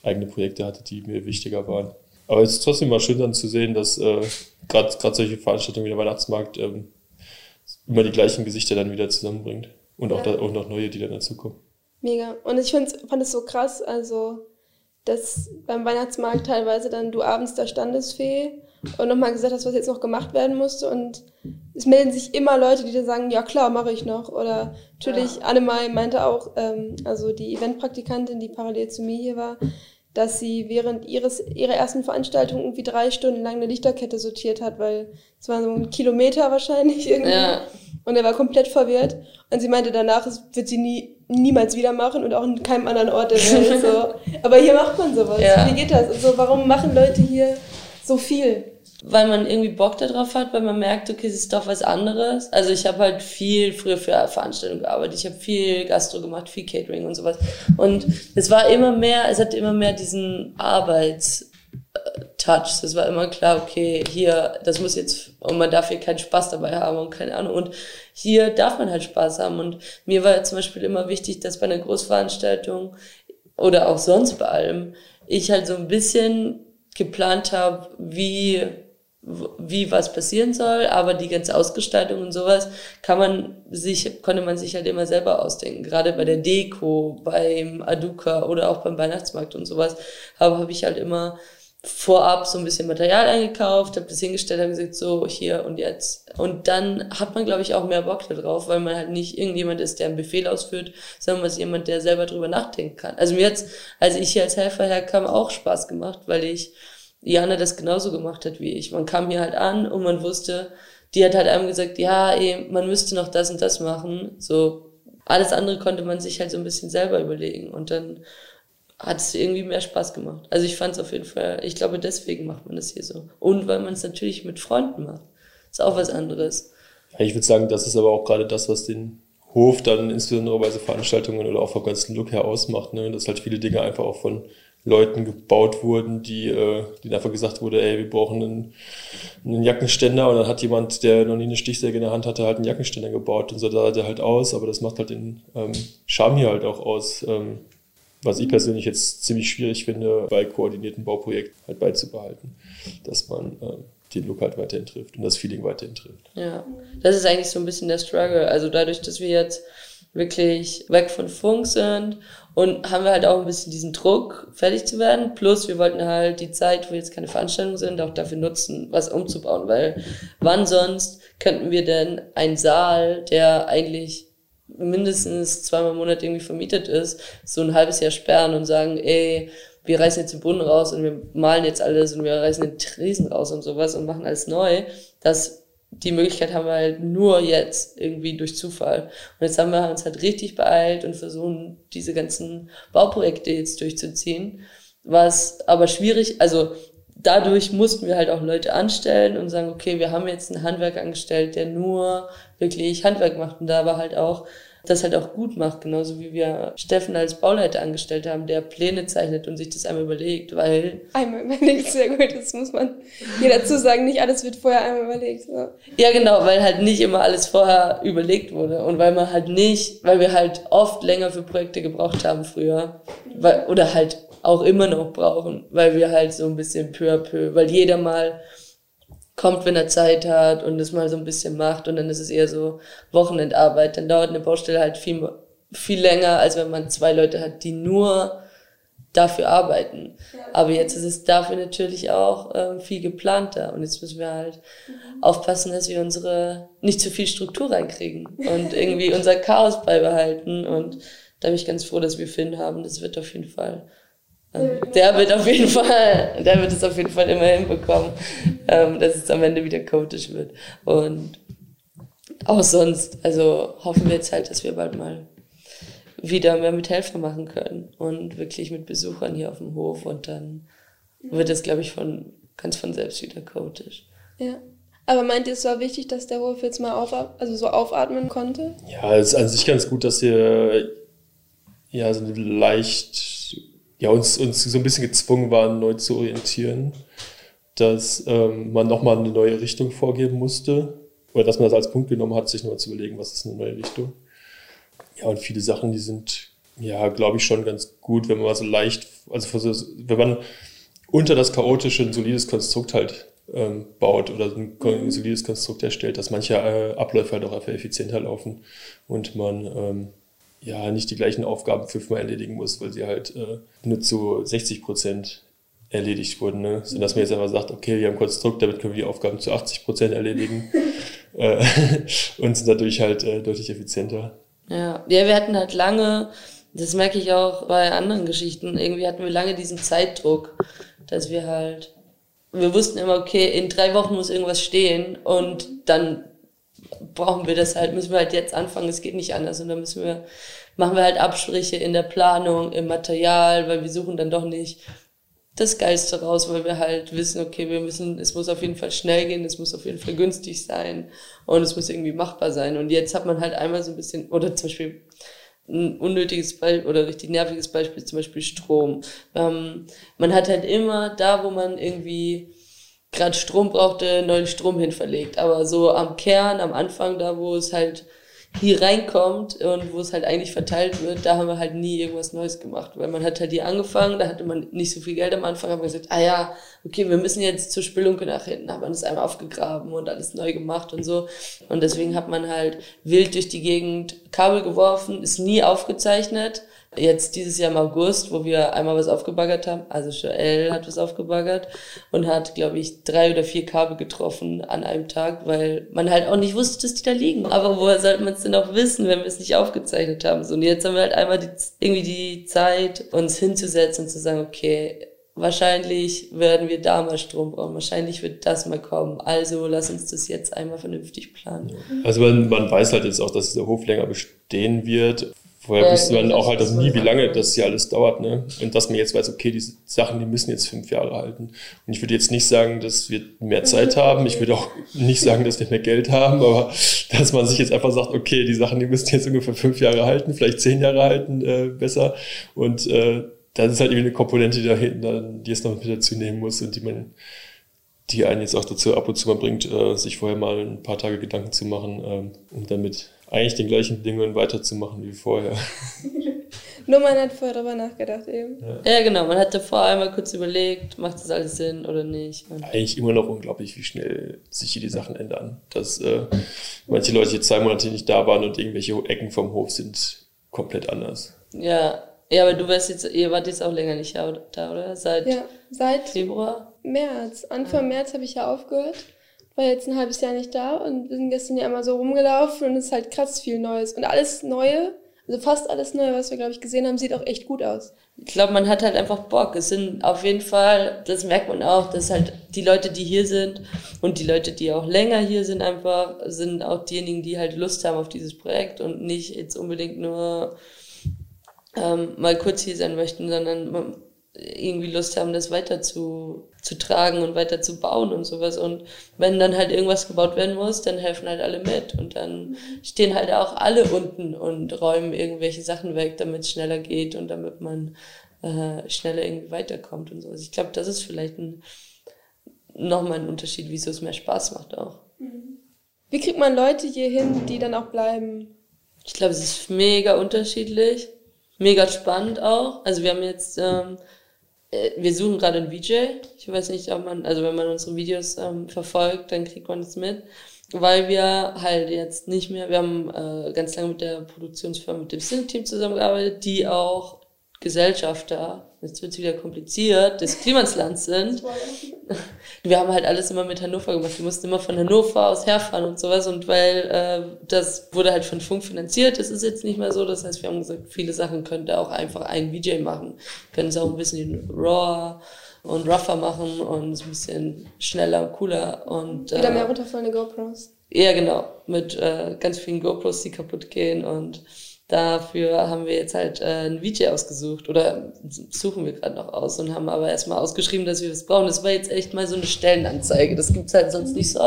eigene Projekte hatte, die mir wichtiger waren. Aber es ist trotzdem mal schön dann zu sehen, dass äh, gerade solche Veranstaltungen wie der Weihnachtsmarkt ähm, immer die gleichen Gesichter dann wieder zusammenbringt. Und auch, ja. da, auch noch neue, die dann dazukommen. Mega. Und ich fand es so krass, also dass beim Weihnachtsmarkt teilweise dann du abends da Standesfee und nochmal gesagt hast, was jetzt noch gemacht werden musste. Und es melden sich immer Leute, die dann sagen, ja klar, mache ich noch. Oder natürlich, ja. Annemai meinte auch, ähm, also die Eventpraktikantin, die parallel zu mir hier war, dass sie während ihres, ihrer ersten Veranstaltung irgendwie drei Stunden lang eine Lichterkette sortiert hat, weil es war so ein Kilometer wahrscheinlich irgendwie. Ja. Und er war komplett verwirrt. Und sie meinte, danach wird sie nie, niemals wieder machen und auch in keinem anderen Ort der Welt. So. Aber hier macht man sowas. Ja. Wie geht das? Also, warum machen Leute hier so viel? Weil man irgendwie Bock darauf hat, weil man merkt, okay, es ist doch was anderes. Also ich habe halt viel früher für Veranstaltungen gearbeitet, ich habe viel Gastro gemacht, viel Catering und sowas. Und es war immer mehr, es hatte immer mehr diesen Arbeits Touch. Das war immer klar, okay, hier, das muss jetzt, und man darf hier keinen Spaß dabei haben und keine Ahnung. Und hier darf man halt Spaß haben. Und mir war zum Beispiel immer wichtig, dass bei einer Großveranstaltung oder auch sonst bei allem, ich halt so ein bisschen geplant habe, wie wie was passieren soll, aber die ganze Ausgestaltung und sowas kann man sich, konnte man sich halt immer selber ausdenken. Gerade bei der Deko, beim Aduka oder auch beim Weihnachtsmarkt und sowas, habe hab ich halt immer vorab so ein bisschen Material eingekauft, habe das hingestellt, habe gesagt, so hier und jetzt. Und dann hat man, glaube ich, auch mehr Bock darauf, weil man halt nicht irgendjemand ist, der einen Befehl ausführt, sondern man ist jemand, der selber drüber nachdenken kann. Also mir jetzt, als ich hier als Helfer herkam, auch Spaß gemacht, weil ich Jana das genauso gemacht hat wie ich. Man kam hier halt an und man wusste, die hat halt einem gesagt, ja, ey, man müsste noch das und das machen. So, alles andere konnte man sich halt so ein bisschen selber überlegen und dann hat es irgendwie mehr Spaß gemacht. Also ich fand es auf jeden Fall, ich glaube, deswegen macht man das hier so. Und weil man es natürlich mit Freunden macht. Ist auch was anderes. Ich würde sagen, das ist aber auch gerade das, was den Hof dann insbesondere bei so Veranstaltungen oder auch vom ganzen Look her ausmacht, ne? dass halt viele Dinge einfach auch von Leuten gebaut wurden, die, äh, denen einfach gesagt wurde, ey, wir brauchen einen, einen Jackenständer und dann hat jemand, der noch nie eine Stichsäge in der Hand hatte, halt einen Jackenständer gebaut und so sah der halt aus, aber das macht halt den ähm, Charme hier halt auch aus, ähm, was ich persönlich jetzt ziemlich schwierig finde, bei koordinierten Bauprojekten halt beizubehalten, dass man äh, den Look halt weiterhin trifft und das Feeling weiterhin trifft. Ja, das ist eigentlich so ein bisschen der Struggle. Also dadurch, dass wir jetzt wirklich weg von Funk sind und haben wir halt auch ein bisschen diesen Druck, fertig zu werden. Plus wir wollten halt die Zeit, wo jetzt keine Veranstaltungen sind, auch dafür nutzen, was umzubauen, weil wann sonst könnten wir denn einen Saal, der eigentlich mindestens zweimal im Monat irgendwie vermietet ist, so ein halbes Jahr sperren und sagen, ey, wir reißen jetzt den Boden raus und wir malen jetzt alles und wir reißen den Tresen raus und sowas und machen alles neu. Das die Möglichkeit haben wir halt nur jetzt irgendwie durch Zufall. Und jetzt haben wir uns halt richtig beeilt und versuchen, diese ganzen Bauprojekte jetzt durchzuziehen. Was aber schwierig, also dadurch mussten wir halt auch Leute anstellen und sagen, okay, wir haben jetzt einen Handwerk angestellt, der nur wirklich Handwerk macht. Und da war halt auch das halt auch gut macht, genauso wie wir Steffen als Bauleiter angestellt haben, der Pläne zeichnet und sich das einmal überlegt, weil... Einmal überlegt, sehr gut, das muss man hier dazu sagen, nicht alles wird vorher einmal überlegt. So. Ja, genau, weil halt nicht immer alles vorher überlegt wurde und weil man halt nicht, weil wir halt oft länger für Projekte gebraucht haben früher, weil, oder halt auch immer noch brauchen, weil wir halt so ein bisschen peu à peu, weil jeder mal kommt, wenn er Zeit hat und das mal so ein bisschen macht und dann ist es eher so Wochenendarbeit. Dann dauert eine Baustelle halt viel, viel länger, als wenn man zwei Leute hat, die nur dafür arbeiten. Ja. Aber jetzt ist es dafür natürlich auch ähm, viel geplanter und jetzt müssen wir halt mhm. aufpassen, dass wir unsere nicht zu viel Struktur reinkriegen und irgendwie unser Chaos beibehalten und da bin ich ganz froh, dass wir Finn haben. Das wird auf jeden Fall der wird auf jeden Fall, der wird es auf jeden Fall immer hinbekommen, ähm, dass es am Ende wieder chaotisch wird. Und auch sonst, also hoffen wir jetzt halt, dass wir bald mal wieder mehr mit Helfern machen können und wirklich mit Besuchern hier auf dem Hof und dann wird es, glaube ich, von ganz von selbst wieder chaotisch. Ja. Aber meint ihr, es war wichtig, dass der Hof jetzt mal auf, also so aufatmen konnte? Ja, es ist an sich ganz gut, dass ihr ja so eine leicht ja, uns, uns so ein bisschen gezwungen waren, neu zu orientieren, dass ähm, man nochmal eine neue Richtung vorgeben musste oder dass man das als Punkt genommen hat, sich nochmal zu überlegen, was ist eine neue Richtung. Ja, und viele Sachen, die sind, ja, glaube ich, schon ganz gut, wenn man mal so leicht, also wenn man unter das chaotische ein solides Konstrukt halt ähm, baut oder ein, ein solides Konstrukt erstellt, dass manche äh, Abläufe halt auch einfach effizienter laufen und man ähm, ja nicht die gleichen Aufgaben fünfmal erledigen muss, weil sie halt äh, nur zu 60 Prozent erledigt wurden. Ne? So dass man jetzt einfach sagt, okay, wir haben kurz Druck, damit können wir die Aufgaben zu 80 Prozent erledigen äh, und sind dadurch halt äh, deutlich effizienter. Ja. ja, wir hatten halt lange, das merke ich auch bei anderen Geschichten, irgendwie hatten wir lange diesen Zeitdruck, dass wir halt, wir wussten immer, okay, in drei Wochen muss irgendwas stehen und dann brauchen wir das halt, müssen wir halt jetzt anfangen, es geht nicht anders und dann müssen wir, machen wir halt Abstriche in der Planung, im Material, weil wir suchen dann doch nicht das Geilste raus, weil wir halt wissen, okay, wir müssen, es muss auf jeden Fall schnell gehen, es muss auf jeden Fall günstig sein und es muss irgendwie machbar sein. Und jetzt hat man halt einmal so ein bisschen, oder zum Beispiel ein unnötiges Beispiel oder richtig nerviges Beispiel, zum Beispiel Strom. Ähm, man hat halt immer da, wo man irgendwie gerade Strom brauchte, neuen Strom hin verlegt. Aber so am Kern, am Anfang, da wo es halt hier reinkommt und wo es halt eigentlich verteilt wird, da haben wir halt nie irgendwas Neues gemacht. Weil man hat halt hier angefangen, da hatte man nicht so viel Geld am Anfang, haben wir gesagt, ah ja, okay, wir müssen jetzt zur Spelunke nach hinten, hat man das einmal aufgegraben und alles neu gemacht und so. Und deswegen hat man halt wild durch die Gegend Kabel geworfen, ist nie aufgezeichnet Jetzt dieses Jahr im August, wo wir einmal was aufgebaggert haben, also Joel hat was aufgebaggert und hat, glaube ich, drei oder vier Kabel getroffen an einem Tag, weil man halt auch nicht wusste, dass die da liegen. Aber woher sollte man es denn auch wissen, wenn wir es nicht aufgezeichnet haben? So, und jetzt haben wir halt einmal die, irgendwie die Zeit, uns hinzusetzen und zu sagen, okay, wahrscheinlich werden wir da mal Strom brauchen, wahrscheinlich wird das mal kommen. Also lass uns das jetzt einmal vernünftig planen. Also man, man weiß halt jetzt auch, dass dieser Hof länger bestehen wird. Vorher ja, wusste man auch halt auch nie, wie lange das hier alles dauert. Ne? Und dass man jetzt weiß, okay, diese Sachen, die müssen jetzt fünf Jahre halten. Und ich würde jetzt nicht sagen, dass wir mehr Zeit haben. Ich würde auch nicht sagen, dass wir mehr Geld haben. Aber dass man sich jetzt einfach sagt, okay, die Sachen, die müssen jetzt ungefähr fünf Jahre halten, vielleicht zehn Jahre halten, äh, besser. Und äh, das ist halt irgendwie eine Komponente, die, dahinter, die es noch mit dazu nehmen muss und die man die einen jetzt auch dazu ab und zu mal bringt, äh, sich vorher mal ein paar Tage Gedanken zu machen, ähm, um damit eigentlich den gleichen Bedingungen weiterzumachen wie vorher. Nur man hat vorher darüber nachgedacht eben. Ja. ja. genau. Man hatte vorher einmal kurz überlegt, macht das alles Sinn oder nicht. Und eigentlich immer noch unglaublich, wie schnell sich hier die Sachen ändern. Dass äh, manche Leute hier zwei Monate nicht da waren und irgendwelche Ecken vom Hof sind komplett anders. Ja, ja, aber du warst jetzt, ihr wart jetzt auch länger nicht da, oder? Seit, ja, seit Februar? März. Anfang ja. März habe ich ja aufgehört war jetzt ein halbes Jahr nicht da und sind gestern ja einmal so rumgelaufen und es ist halt krass viel Neues. Und alles Neue, also fast alles Neue, was wir, glaube ich, gesehen haben, sieht auch echt gut aus. Ich glaube, man hat halt einfach Bock. Es sind auf jeden Fall, das merkt man auch, dass halt die Leute, die hier sind und die Leute, die auch länger hier sind, einfach sind auch diejenigen, die halt Lust haben auf dieses Projekt und nicht jetzt unbedingt nur ähm, mal kurz hier sein möchten, sondern irgendwie Lust haben, das weiter zu, zu tragen und weiter zu bauen und sowas. Und wenn dann halt irgendwas gebaut werden muss, dann helfen halt alle mit. Und dann stehen halt auch alle unten und räumen irgendwelche Sachen weg, damit es schneller geht und damit man äh, schneller irgendwie weiterkommt und sowas. Ich glaube, das ist vielleicht ein, nochmal ein Unterschied, wieso es mehr Spaß macht auch. Wie kriegt man Leute hier hin, die dann auch bleiben? Ich glaube, es ist mega unterschiedlich. Mega spannend auch. Also wir haben jetzt ähm, äh, wir suchen gerade einen VJ. Ich weiß nicht, ob man, also wenn man unsere Videos ähm, verfolgt, dann kriegt man das mit. Weil wir halt jetzt nicht mehr, wir haben äh, ganz lange mit der Produktionsfirma, mit dem Sync-Team zusammengearbeitet, die auch Gesellschafter, jetzt wird es wieder kompliziert, des Klimaslands sind. Wir haben halt alles immer mit Hannover gemacht. Wir mussten immer von Hannover aus herfahren und sowas. Und weil äh, das wurde halt von Funk finanziert, das ist jetzt nicht mehr so. Das heißt, wir haben gesagt, viele Sachen könnte auch einfach ein VJ machen. Können es auch ein bisschen raw und rougher machen und ein bisschen schneller, cooler und äh, wieder mehr runterfallende GoPros. Ja, genau, mit äh, ganz vielen GoPros, die kaputt gehen und Dafür haben wir jetzt halt äh, ein VJ ausgesucht oder suchen wir gerade noch aus und haben aber erstmal ausgeschrieben, dass wir das brauchen. Das war jetzt echt mal so eine Stellenanzeige. Das gibt's halt sonst nicht so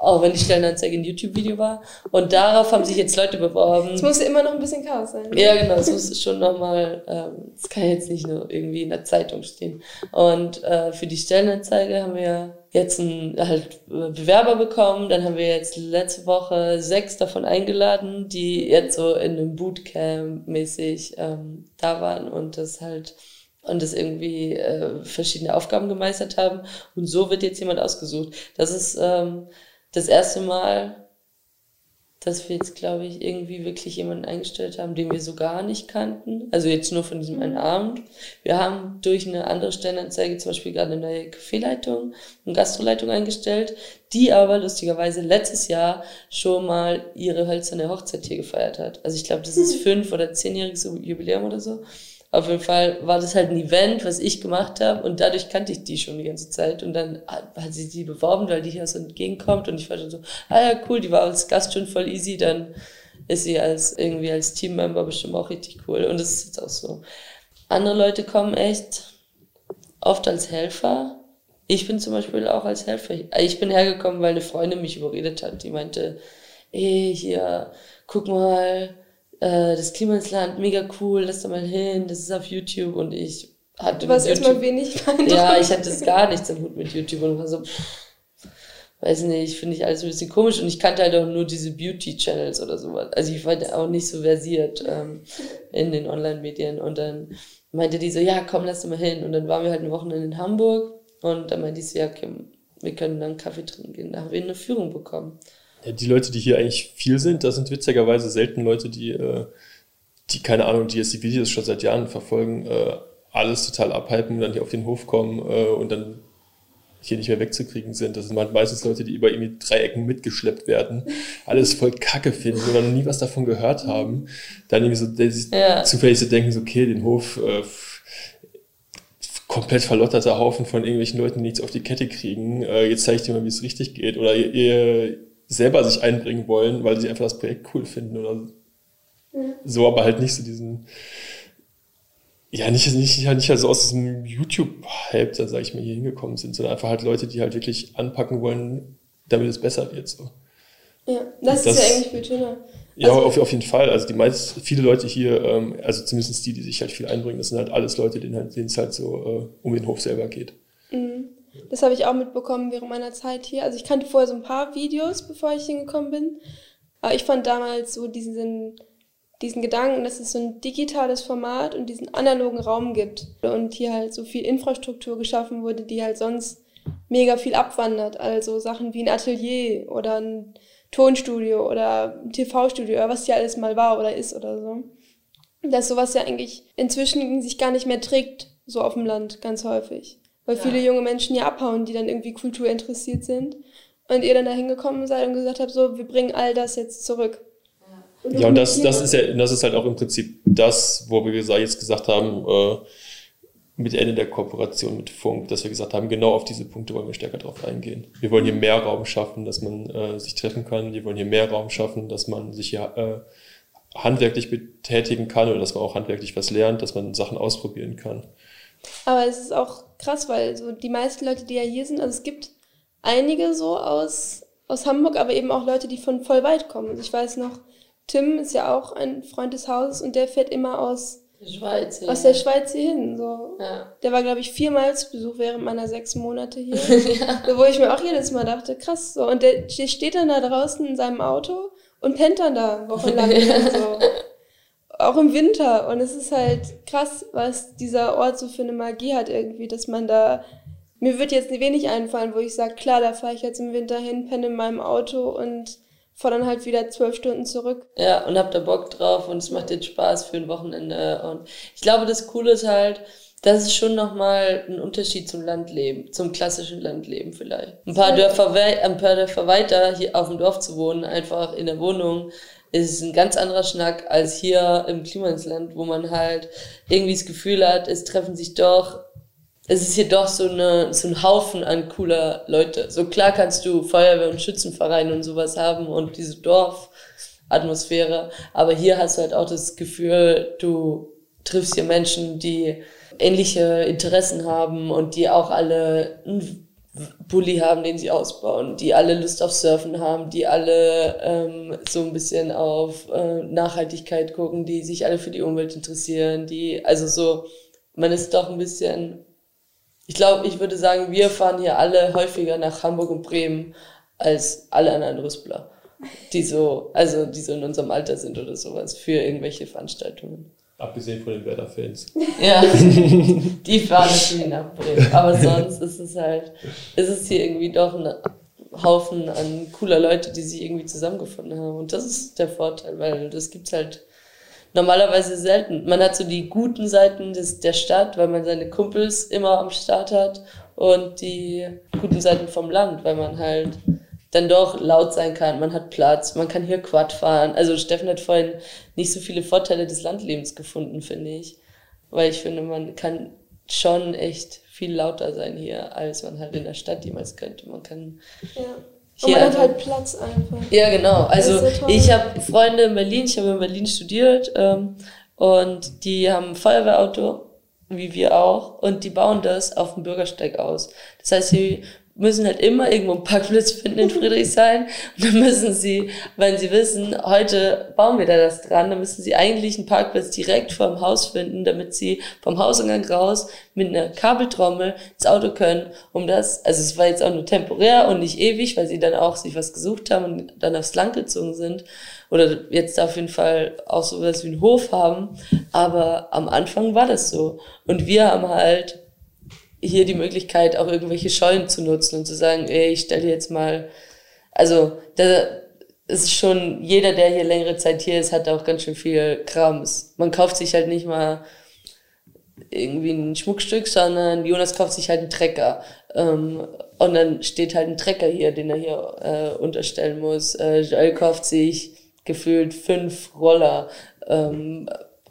auch wenn die Stellenanzeige ein YouTube-Video war. Und darauf haben sich jetzt Leute beworben. Es muss immer noch ein bisschen Chaos sein. Ja, genau, es muss schon nochmal, ähm, es kann jetzt nicht nur irgendwie in der Zeitung stehen. Und äh, für die Stellenanzeige haben wir jetzt einen halt Bewerber bekommen. Dann haben wir jetzt letzte Woche sechs davon eingeladen, die jetzt so in einem Bootcamp mäßig ähm, da waren und das halt und das irgendwie äh, verschiedene Aufgaben gemeistert haben. Und so wird jetzt jemand ausgesucht. Das ist ähm, das erste Mal dass wir jetzt, glaube ich, irgendwie wirklich jemanden eingestellt haben, den wir so gar nicht kannten. Also jetzt nur von diesem einen Abend. Wir haben durch eine andere Stellenanzeige zum Beispiel gerade eine neue Kaffeeleitung und Gastroleitung eingestellt, die aber lustigerweise letztes Jahr schon mal ihre hölzerne Hochzeit hier gefeiert hat. Also ich glaube, das ist fünf oder zehnjähriges Jubiläum oder so. Auf jeden Fall war das halt ein Event, was ich gemacht habe und dadurch kannte ich die schon die ganze Zeit und dann hat, sie die beworben, weil die hier so entgegenkommt und ich war schon so, ah ja, cool, die war als Gast schon voll easy, dann ist sie als irgendwie als Teammember bestimmt auch richtig cool und das ist jetzt auch so. Andere Leute kommen echt oft als Helfer. Ich bin zum Beispiel auch als Helfer. Ich bin hergekommen, weil eine Freundin mich überredet hat. Die meinte, ey, hier, guck mal, äh, das Klima ins Land, mega cool, lass da mal hin, das ist auf YouTube und ich hatte. Du warst erstmal wenig Ja, ich hatte das gar nichts am Hut mit YouTube und war so, weiß nicht, finde ich alles ein bisschen komisch und ich kannte halt auch nur diese Beauty-Channels oder sowas. Also ich war auch nicht so versiert ähm, in den Online-Medien und dann meinte die so, ja, komm, lass da mal hin und dann waren wir halt eine Woche in Hamburg und dann meinte ich so, ja, okay, wir können dann Kaffee trinken gehen. Da haben wir eine Führung bekommen. Ja, die Leute, die hier eigentlich viel sind, das sind witzigerweise selten Leute, die, äh, die keine Ahnung, die jetzt die Videos schon seit Jahren verfolgen, äh, alles total abhypen und dann hier auf den Hof kommen äh, und dann hier nicht mehr wegzukriegen sind. Das sind meistens Leute, die über irgendwie drei Ecken mitgeschleppt werden, alles voll Kacke finden oder noch nie was davon gehört haben. Dann irgendwie so ja. zufällig so denken, so, okay, den Hof äh, komplett verlotterter Haufen von irgendwelchen Leuten, die nichts auf die Kette kriegen. Äh, jetzt zeige ich dir mal, wie es richtig geht. Oder ihr, selber sich einbringen wollen, weil sie einfach das Projekt cool finden oder mhm. so, aber halt nicht so diesen, ja, nicht, nicht, nicht, nicht also aus diesem YouTube-Hype, da sage ich mal, hier hingekommen sind, sondern einfach halt Leute, die halt wirklich anpacken wollen, damit es besser wird. So. Ja, das, das ist ja eigentlich viel schöner. Ja, also, auf, auf jeden Fall. Also die meisten, viele Leute hier, ähm, also zumindest die, die sich halt viel einbringen, das sind halt alles Leute, denen halt, es halt so äh, um den Hof selber geht. Mhm. Das habe ich auch mitbekommen während meiner Zeit hier. Also ich kannte vorher so ein paar Videos, bevor ich hingekommen bin. Aber ich fand damals so diesen, diesen Gedanken, dass es so ein digitales Format und diesen analogen Raum gibt. Und hier halt so viel Infrastruktur geschaffen wurde, die halt sonst mega viel abwandert. Also Sachen wie ein Atelier oder ein Tonstudio oder ein TV-Studio oder was hier alles mal war oder ist oder so. Dass sowas ja eigentlich inzwischen sich gar nicht mehr trägt, so auf dem Land, ganz häufig weil ja. viele junge Menschen ja abhauen, die dann irgendwie Kultur interessiert sind. Und ihr dann da hingekommen seid und gesagt habt, so, wir bringen all das jetzt zurück. Und ja, und das, das ist ja, das ist halt auch im Prinzip das, wo wir jetzt gesagt haben, äh, mit Ende der Kooperation mit Funk, dass wir gesagt haben, genau auf diese Punkte wollen wir stärker drauf eingehen. Wir wollen hier mehr Raum schaffen, dass man äh, sich treffen kann. Wir wollen hier mehr Raum schaffen, dass man sich hier äh, handwerklich betätigen kann oder dass man auch handwerklich was lernt, dass man Sachen ausprobieren kann. Aber es ist auch krass, weil so die meisten Leute, die ja hier sind, also es gibt einige so aus, aus Hamburg, aber eben auch Leute, die von voll weit kommen. Also ich weiß noch, Tim ist ja auch ein Freund des Hauses und der fährt immer aus der Schweiz, aus der Schweiz hier hin. So. Ja. Der war, glaube ich, viermal zu Besuch während meiner sechs Monate hier. ja. Wo ich mir auch jedes Mal dachte, krass, so. Und der, der steht dann da draußen in seinem Auto und pennt dann da wochenlang. so auch im Winter. Und es ist halt krass, was dieser Ort so für eine Magie hat irgendwie, dass man da. Mir wird jetzt wenig einfallen, wo ich sage, klar, da fahre ich jetzt im Winter hin, penne in meinem Auto und fahre dann halt wieder zwölf Stunden zurück. Ja, und hab da Bock drauf und es macht jetzt Spaß für ein Wochenende. Und ich glaube, das Coole ist halt, das ist schon nochmal ein Unterschied zum Landleben, zum klassischen Landleben vielleicht. Ein paar Dörfer, ein paar Dörfer weiter hier auf dem Dorf zu wohnen, einfach in der Wohnung, ist ein ganz anderer Schnack als hier im Klimansland, wo man halt irgendwie das Gefühl hat, es treffen sich doch, es ist hier doch so, eine, so ein Haufen an cooler Leute. So klar kannst du Feuerwehr- und Schützenvereine und sowas haben und diese Dorfatmosphäre, aber hier hast du halt auch das Gefühl, du triffst hier Menschen, die ähnliche Interessen haben und die auch alle Bulli haben, den sie ausbauen, die alle Lust auf Surfen haben, die alle ähm, so ein bisschen auf äh, Nachhaltigkeit gucken, die sich alle für die Umwelt interessieren, die, also so, man ist doch ein bisschen, ich glaube, ich würde sagen, wir fahren hier alle häufiger nach Hamburg und Bremen als alle anderen Rüspler, die so, also die so in unserem Alter sind oder sowas, für irgendwelche Veranstaltungen. Abgesehen von den Werder-Fans. Ja, die fahren natürlich nach Bremen. Aber sonst ist es halt, ist es hier irgendwie doch eine, Haufen an cooler Leute, die sich irgendwie zusammengefunden haben. Und das ist der Vorteil, weil das gibt's halt normalerweise selten. Man hat so die guten Seiten des, der Stadt, weil man seine Kumpels immer am Start hat und die guten Seiten vom Land, weil man halt dann doch laut sein kann, man hat Platz, man kann hier Quad fahren. Also Steffen hat vorhin nicht so viele Vorteile des Landlebens gefunden, finde ich. Weil ich finde, man kann schon echt viel lauter sein hier, als man halt in der Stadt jemals könnte. Man kann ja. Und man hat halt Platz einfach. Ja, genau. Also so ich habe Freunde in Berlin, ich habe in Berlin studiert ähm, und die haben ein Feuerwehrauto, wie wir auch, und die bauen das auf dem Bürgersteig aus. Das heißt, sie müssen halt immer irgendwo einen Parkplatz finden in Friedrichshain. Und dann müssen sie, wenn sie wissen, heute bauen wir da das dran, dann müssen sie eigentlich einen Parkplatz direkt vor dem Haus finden, damit sie vom Hauseingang raus mit einer Kabeltrommel ins Auto können, um das, also es war jetzt auch nur temporär und nicht ewig, weil sie dann auch sich was gesucht haben und dann aufs Land gezogen sind. Oder jetzt auf jeden Fall auch sowas wie einen Hof haben. Aber am Anfang war das so. Und wir haben halt hier die Möglichkeit, auch irgendwelche Scheunen zu nutzen und zu sagen, ey, ich stelle jetzt mal, also da ist schon, jeder, der hier längere Zeit hier ist, hat auch ganz schön viel Krams. Man kauft sich halt nicht mal irgendwie ein Schmuckstück, sondern Jonas kauft sich halt einen Trecker. Ähm, und dann steht halt ein Trecker hier, den er hier äh, unterstellen muss. Äh, Joel kauft sich gefühlt fünf Roller. Ähm,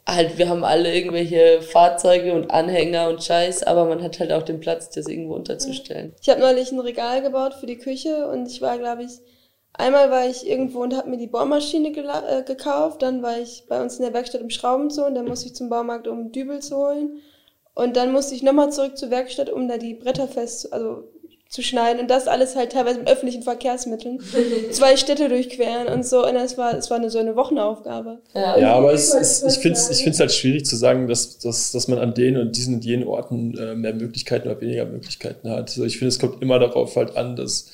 halt, wir haben alle irgendwelche Fahrzeuge und Anhänger und Scheiß, aber man hat halt auch den Platz, das irgendwo unterzustellen. Ich habe neulich ein Regal gebaut für die Küche und ich war, glaube ich, einmal war ich irgendwo und habe mir die Bohrmaschine äh, gekauft, dann war ich bei uns in der Werkstatt im Schraubenzoo und dann musste ich zum Baumarkt, um Dübel zu holen. Und dann musste ich nochmal zurück zur Werkstatt, um da die Bretter fest, also zu schneiden und das alles halt teilweise mit öffentlichen Verkehrsmitteln. Zwei Städte durchqueren und so. Und es war, es war eine, so eine Wochenaufgabe. Ja, ja aber es, es, ich finde es ich find's halt schwierig zu sagen, dass, dass, dass man an den und diesen und jenen Orten äh, mehr Möglichkeiten oder weniger Möglichkeiten hat. Also ich finde, es kommt immer darauf halt an, das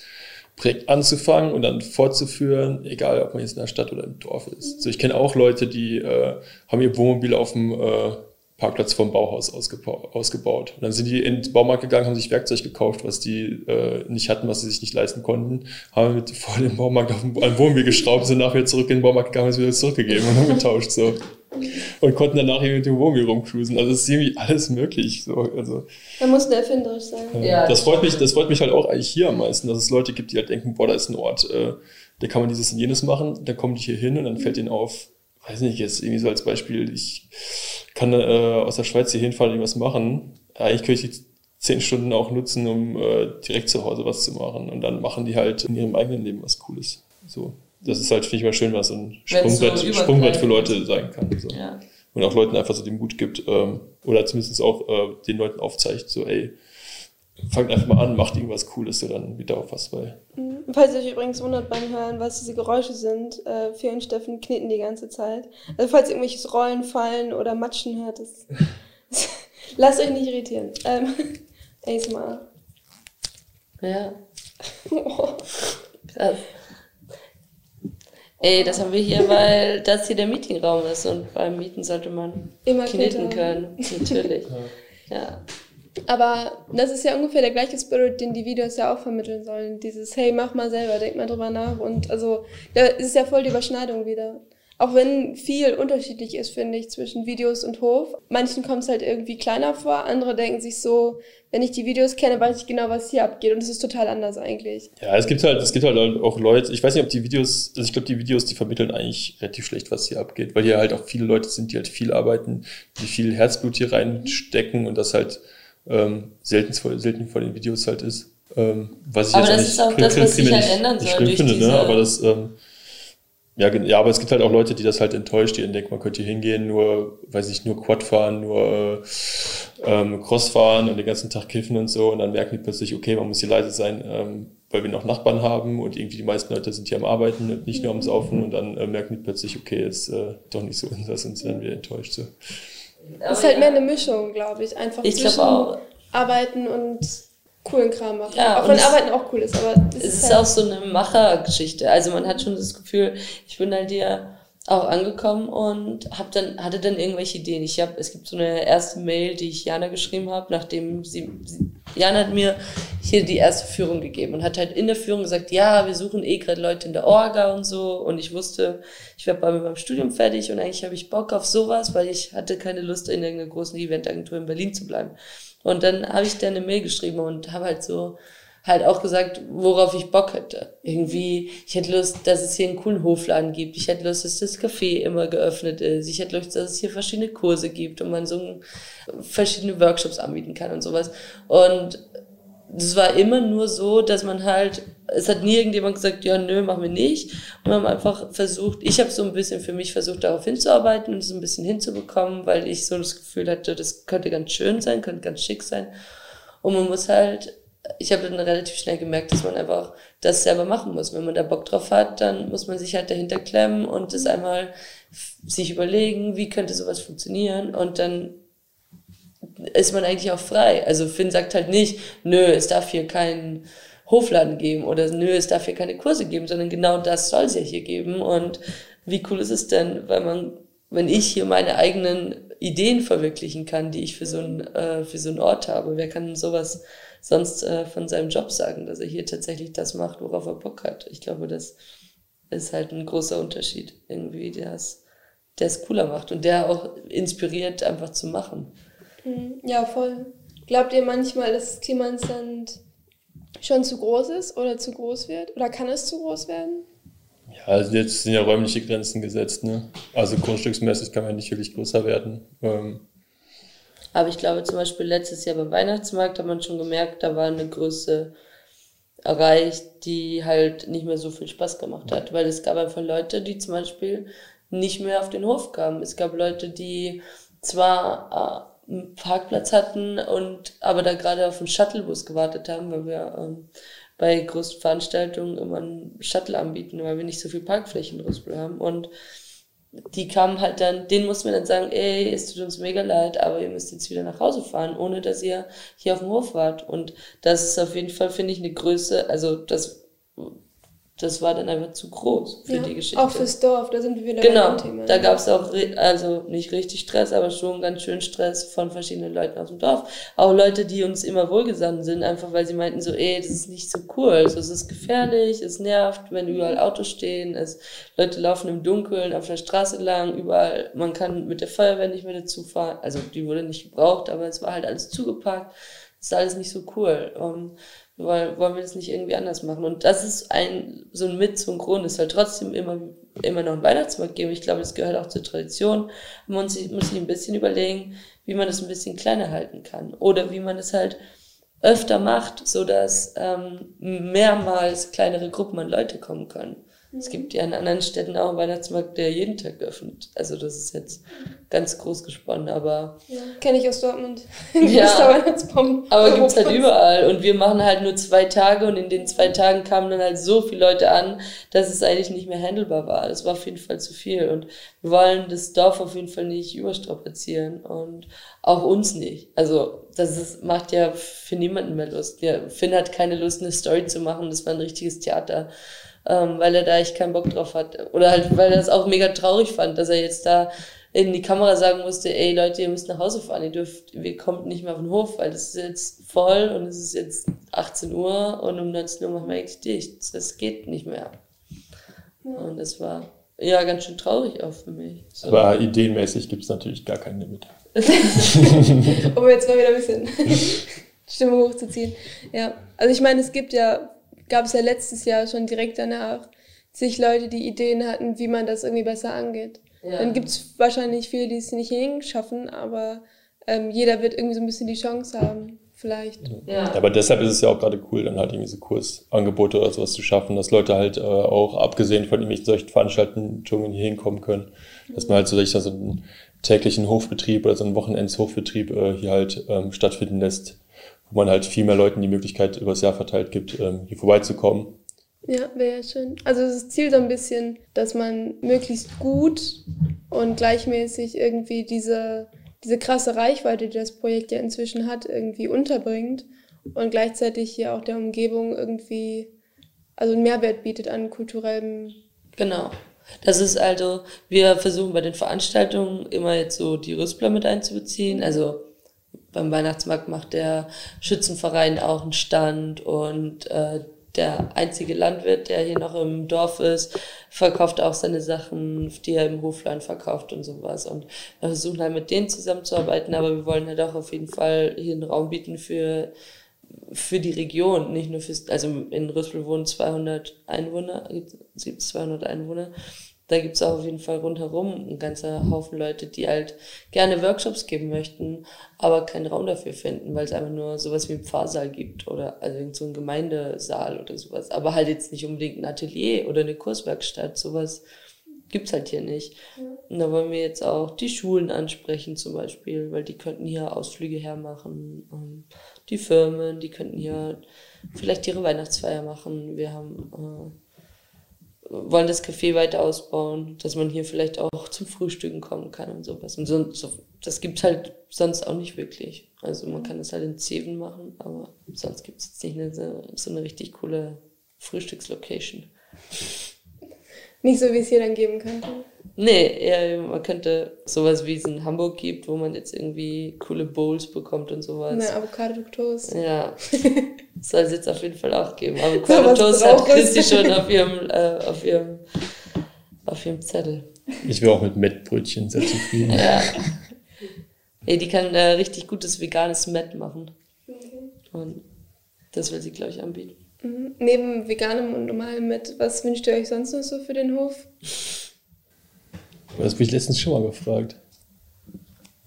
Projekt anzufangen und dann fortzuführen, egal ob man jetzt in der Stadt oder im Dorf ist. Also ich kenne auch Leute, die äh, haben ihr Wohnmobil auf dem äh, Parkplatz vom Bauhaus ausgebaut. Und dann sind die in den Baumarkt gegangen, haben sich Werkzeug gekauft, was die äh, nicht hatten, was sie sich nicht leisten konnten, haben mit vor dem Baumarkt auf ein Wohnmobil geschraubt, sind nachher zurück in den Baumarkt gegangen, haben es wieder zurückgegeben und haben getauscht so. Und konnten dann nachher mit dem Wohnmobil rumcruisen. Also es ist irgendwie alles möglich. So. Also, Man muss erfinderisch sein. Ja, das freut mich, das freut mich halt auch eigentlich hier am meisten, dass es Leute gibt, die halt denken, boah, da ist ein Ort, äh, da kann man dieses und jenes machen, dann kommen die hier hin und dann fällt ihnen auf, weiß nicht, jetzt irgendwie so als Beispiel, ich kann äh, aus der Schweiz hier hinfahren und irgendwas machen. Eigentlich könnte ich die zehn Stunden auch nutzen, um äh, direkt zu Hause was zu machen. Und dann machen die halt in ihrem eigenen Leben was Cooles. So. Das ist halt, finde ich mal schön, was so ein Sprungbrett, so Sprungbrett für Leute sein kann. So. Ja. Und auch Leuten einfach so den Mut gibt, ähm, oder zumindest auch äh, den Leuten aufzeigt, so, ey, fangt einfach mal an, macht irgendwas Cooles, so dann wieder auf was bei. Mhm. Falls ihr euch übrigens wundert beim Hören, was diese Geräusche sind, äh, Fee und Steffen kneten die ganze Zeit. Also falls ihr irgendwelches Rollen, Fallen oder Matschen hört, das, lasst euch nicht irritieren. Ähm, ASMR. Ja. oh. Krass. Ey, das haben wir hier, weil das hier der Meetingraum ist und beim Mieten sollte man Immer kneten können. Natürlich. ja. ja. Aber das ist ja ungefähr der gleiche Spirit, den die Videos ja auch vermitteln sollen. Dieses, hey, mach mal selber, denk mal drüber nach. Und also, da ist ja voll die Überschneidung wieder. Auch wenn viel unterschiedlich ist, finde ich, zwischen Videos und Hof. Manchen kommt es halt irgendwie kleiner vor, andere denken sich so, wenn ich die Videos kenne, weiß ich genau, was hier abgeht. Und es ist total anders eigentlich. Ja, es gibt halt, es gibt halt auch Leute, ich weiß nicht, ob die Videos, also ich glaube, die Videos, die vermitteln eigentlich relativ schlecht, was hier abgeht, weil hier halt auch viele Leute sind, die halt viel arbeiten, die viel Herzblut hier reinstecken und das halt ähm, selten, selten vor den Videos halt ist. Ähm, was ich aber jetzt das ist auch das, was sich halt ändern soll. Finde, ne? aber das, ähm, ja, ja, aber es gibt halt auch Leute, die das halt enttäuscht, die denken, man könnte hier hingehen, nur, weiß ich, nur Quad fahren, nur ähm, Cross fahren und den ganzen Tag kiffen und so und dann merken die plötzlich, okay, man muss hier leise sein, ähm, weil wir noch Nachbarn haben und irgendwie die meisten Leute sind hier am Arbeiten und nicht nur am Saufen und dann äh, merken die plötzlich, okay, ist äh, doch nicht so unseres und sind wir enttäuscht. So. Das ist halt mehr eine Mischung, glaube ich. Einfach ich zwischen auch. Arbeiten und coolen Kram machen. Ja, auch wenn Arbeiten auch cool ist, aber es ist, ist halt auch so eine Machergeschichte. Also man hat schon das Gefühl, ich bin halt hier auch angekommen und hab dann, hatte dann irgendwelche Ideen. Ich habe, es gibt so eine erste Mail, die ich Jana geschrieben habe, nachdem sie, sie, Jana hat mir hier die erste Führung gegeben und hat halt in der Führung gesagt, ja, wir suchen eh gerade Leute in der Orga und so und ich wusste, ich werde bei meinem Studium fertig und eigentlich habe ich Bock auf sowas, weil ich hatte keine Lust, in irgendeiner großen Eventagentur in Berlin zu bleiben. Und dann habe ich da eine Mail geschrieben und habe halt so halt auch gesagt, worauf ich Bock hätte. Irgendwie, ich hätte Lust, dass es hier einen coolen Hofladen gibt. Ich hätte Lust, dass das Café immer geöffnet ist. Ich hätte Lust, dass es hier verschiedene Kurse gibt und man so verschiedene Workshops anbieten kann und sowas. Und es war immer nur so, dass man halt, es hat nie irgendjemand gesagt, ja, nö, machen wir nicht. Und wir haben einfach versucht, ich habe so ein bisschen für mich versucht, darauf hinzuarbeiten und es ein bisschen hinzubekommen, weil ich so das Gefühl hatte, das könnte ganz schön sein, könnte ganz schick sein. Und man muss halt ich habe dann relativ schnell gemerkt, dass man einfach das selber machen muss. Wenn man da Bock drauf hat, dann muss man sich halt dahinter klemmen und das einmal sich überlegen, wie könnte sowas funktionieren und dann ist man eigentlich auch frei. Also Finn sagt halt nicht, nö, es darf hier keinen Hofladen geben oder nö, es darf hier keine Kurse geben, sondern genau das soll es ja hier geben und wie cool ist es denn, weil man, wenn ich hier meine eigenen Ideen verwirklichen kann, die ich für so einen, äh, für so einen Ort habe, wer kann sowas sonst äh, von seinem Job sagen, dass er hier tatsächlich das macht, worauf er Bock hat. Ich glaube, das ist halt ein großer Unterschied irgendwie, der es, der es cooler macht und der auch inspiriert, einfach zu machen. Mhm. Ja, voll. Glaubt ihr manchmal, dass das Klimansland schon zu groß ist oder zu groß wird? Oder kann es zu groß werden? Ja, also jetzt sind ja räumliche Grenzen gesetzt. Ne? Also grundstücksmäßig kann man nicht wirklich größer werden. Ähm, aber ich glaube zum Beispiel letztes Jahr beim Weihnachtsmarkt hat man schon gemerkt, da war eine Größe erreicht, die halt nicht mehr so viel Spaß gemacht hat. Weil es gab einfach Leute, die zum Beispiel nicht mehr auf den Hof kamen. Es gab Leute, die zwar äh, einen Parkplatz hatten und aber da gerade auf einen Shuttlebus gewartet haben, weil wir ähm, bei großen Veranstaltungen immer einen Shuttle anbieten, weil wir nicht so viel Parkflächen in Rüssel haben. Und die kamen halt dann, denen mussten wir dann sagen, ey, es tut uns mega leid, aber ihr müsst jetzt wieder nach Hause fahren, ohne dass ihr hier auf dem Hof wart. Und das ist auf jeden Fall, finde ich, eine Größe, also das das war dann einfach zu groß für ja, die Geschichte. Auch fürs Dorf, da sind wir wieder genau, beim Thema. Da gab es auch, also nicht richtig Stress, aber schon ganz schön Stress von verschiedenen Leuten aus dem Dorf. Auch Leute, die uns immer wohlgesonnen sind, einfach weil sie meinten so, ey, das ist nicht so cool, also, es ist gefährlich, es nervt, wenn überall Autos stehen, es, Leute laufen im Dunkeln auf der Straße lang, überall, man kann mit der Feuerwehr nicht mehr dazu fahren, also die wurde nicht gebraucht, aber es war halt alles zugeparkt. Das ist alles nicht so cool. Um, weil, wollen wir das nicht irgendwie anders machen? Und das ist ein, so ein Mit, so ein Grund. Es soll trotzdem immer, immer noch einen Weihnachtsmarkt geben. Ich glaube, das gehört auch zur Tradition. Man muss sich, muss sich ein bisschen überlegen, wie man das ein bisschen kleiner halten kann. Oder wie man es halt öfter macht, so dass ähm, mehrmals kleinere Gruppen an Leute kommen können. Es gibt ja in anderen Städten auch einen Weihnachtsmarkt, der jeden Tag geöffnet. Also das ist jetzt ganz groß gesponnen, aber... Ja, kenne ich aus Dortmund. ja, aber gibt's halt überall. Und wir machen halt nur zwei Tage und in den zwei Tagen kamen dann halt so viele Leute an, dass es eigentlich nicht mehr handelbar war. Das war auf jeden Fall zu viel. Und wir wollen das Dorf auf jeden Fall nicht überstrapazieren und auch uns nicht. Also das ist, macht ja für niemanden mehr Lust. Ja, Finn hat keine Lust, eine Story zu machen. Das war ein richtiges Theater ähm, weil er da echt keinen Bock drauf hat. Oder halt, weil er es auch mega traurig fand, dass er jetzt da in die Kamera sagen musste, ey Leute, ihr müsst nach Hause fahren, ihr dürft, wir kommt nicht mehr auf den Hof, weil das ist jetzt voll und es ist jetzt 18 Uhr und um 19 Uhr machen wir eigentlich dicht. Das geht nicht mehr. Ja. Und das war ja ganz schön traurig auch für mich. So. Aber ideenmäßig gibt es natürlich gar kein Limit. um jetzt mal wieder ein bisschen Stimme hochzuziehen. Ja, also ich meine, es gibt ja gab es ja letztes Jahr schon direkt danach sich Leute, die Ideen hatten, wie man das irgendwie besser angeht. Ja. Dann gibt es wahrscheinlich viele, die es nicht hinschaffen, aber ähm, jeder wird irgendwie so ein bisschen die Chance haben, vielleicht. Ja. Aber deshalb ist es ja auch gerade cool, dann halt irgendwie so Kursangebote oder sowas zu schaffen, dass Leute halt äh, auch abgesehen von irgendwelchen solchen Veranstaltungen hier hinkommen können, dass man halt so, so einen täglichen Hofbetrieb oder so einen Wochenendshofbetrieb äh, hier halt ähm, stattfinden lässt wo man halt viel mehr Leuten die Möglichkeit über das Jahr verteilt gibt, ähm, hier vorbeizukommen. Ja, wäre ja schön. Also das Ziel so ein bisschen, dass man möglichst gut und gleichmäßig irgendwie diese, diese krasse Reichweite, die das Projekt ja inzwischen hat, irgendwie unterbringt und gleichzeitig hier auch der Umgebung irgendwie also einen Mehrwert bietet an kulturellem genau. Das ist also, wir versuchen bei den Veranstaltungen immer jetzt so die Rüstler mit einzubeziehen. Also beim Weihnachtsmarkt macht der Schützenverein auch einen Stand und äh, der einzige Landwirt, der hier noch im Dorf ist, verkauft auch seine Sachen, die er im Hoflein verkauft und sowas. Und wir versuchen halt mit denen zusammenzuarbeiten, aber wir wollen halt auch auf jeden Fall hier einen Raum bieten für, für die Region, nicht nur fürs, also in Rüssel wohnen 200 Einwohner, es gibt 200 Einwohner da gibt es auch auf jeden Fall rundherum ein ganzer Haufen Leute, die halt gerne Workshops geben möchten, aber keinen Raum dafür finden, weil es einfach nur sowas wie einen Pfarrsaal gibt oder also so ein Gemeindesaal oder sowas. Aber halt jetzt nicht unbedingt ein Atelier oder eine Kurswerkstatt, sowas gibt's halt hier nicht. Und da wollen wir jetzt auch die Schulen ansprechen zum Beispiel, weil die könnten hier Ausflüge hermachen. Die Firmen, die könnten hier vielleicht ihre Weihnachtsfeier machen. Wir haben äh, wollen das Café weiter ausbauen, dass man hier vielleicht auch zum Frühstücken kommen kann und sowas. Und so, so das gibt's halt sonst auch nicht wirklich. Also man kann das halt in Zeven machen, aber sonst gibt es jetzt nicht eine, so eine richtig coole Frühstückslocation. Nicht so, wie es hier dann geben könnte. Nee, eher, man könnte sowas wie es in Hamburg gibt, wo man jetzt irgendwie coole Bowls bekommt und sowas. Na, Avocado-Toast. Ja, soll es jetzt auf jeden Fall auch geben. Avocado-Toast hat Christi schon auf ihrem, äh, auf, ihrem, auf ihrem Zettel. Ich wäre auch mit Mettbrötchen sehr zufrieden. ja. Ey, die kann äh, richtig gutes veganes Met machen. Mhm. Und das will sie, glaube ich, anbieten. Mhm. Neben veganem und normalem Met, was wünscht ihr euch sonst noch so für den Hof? Das habe ich letztens schon mal gefragt.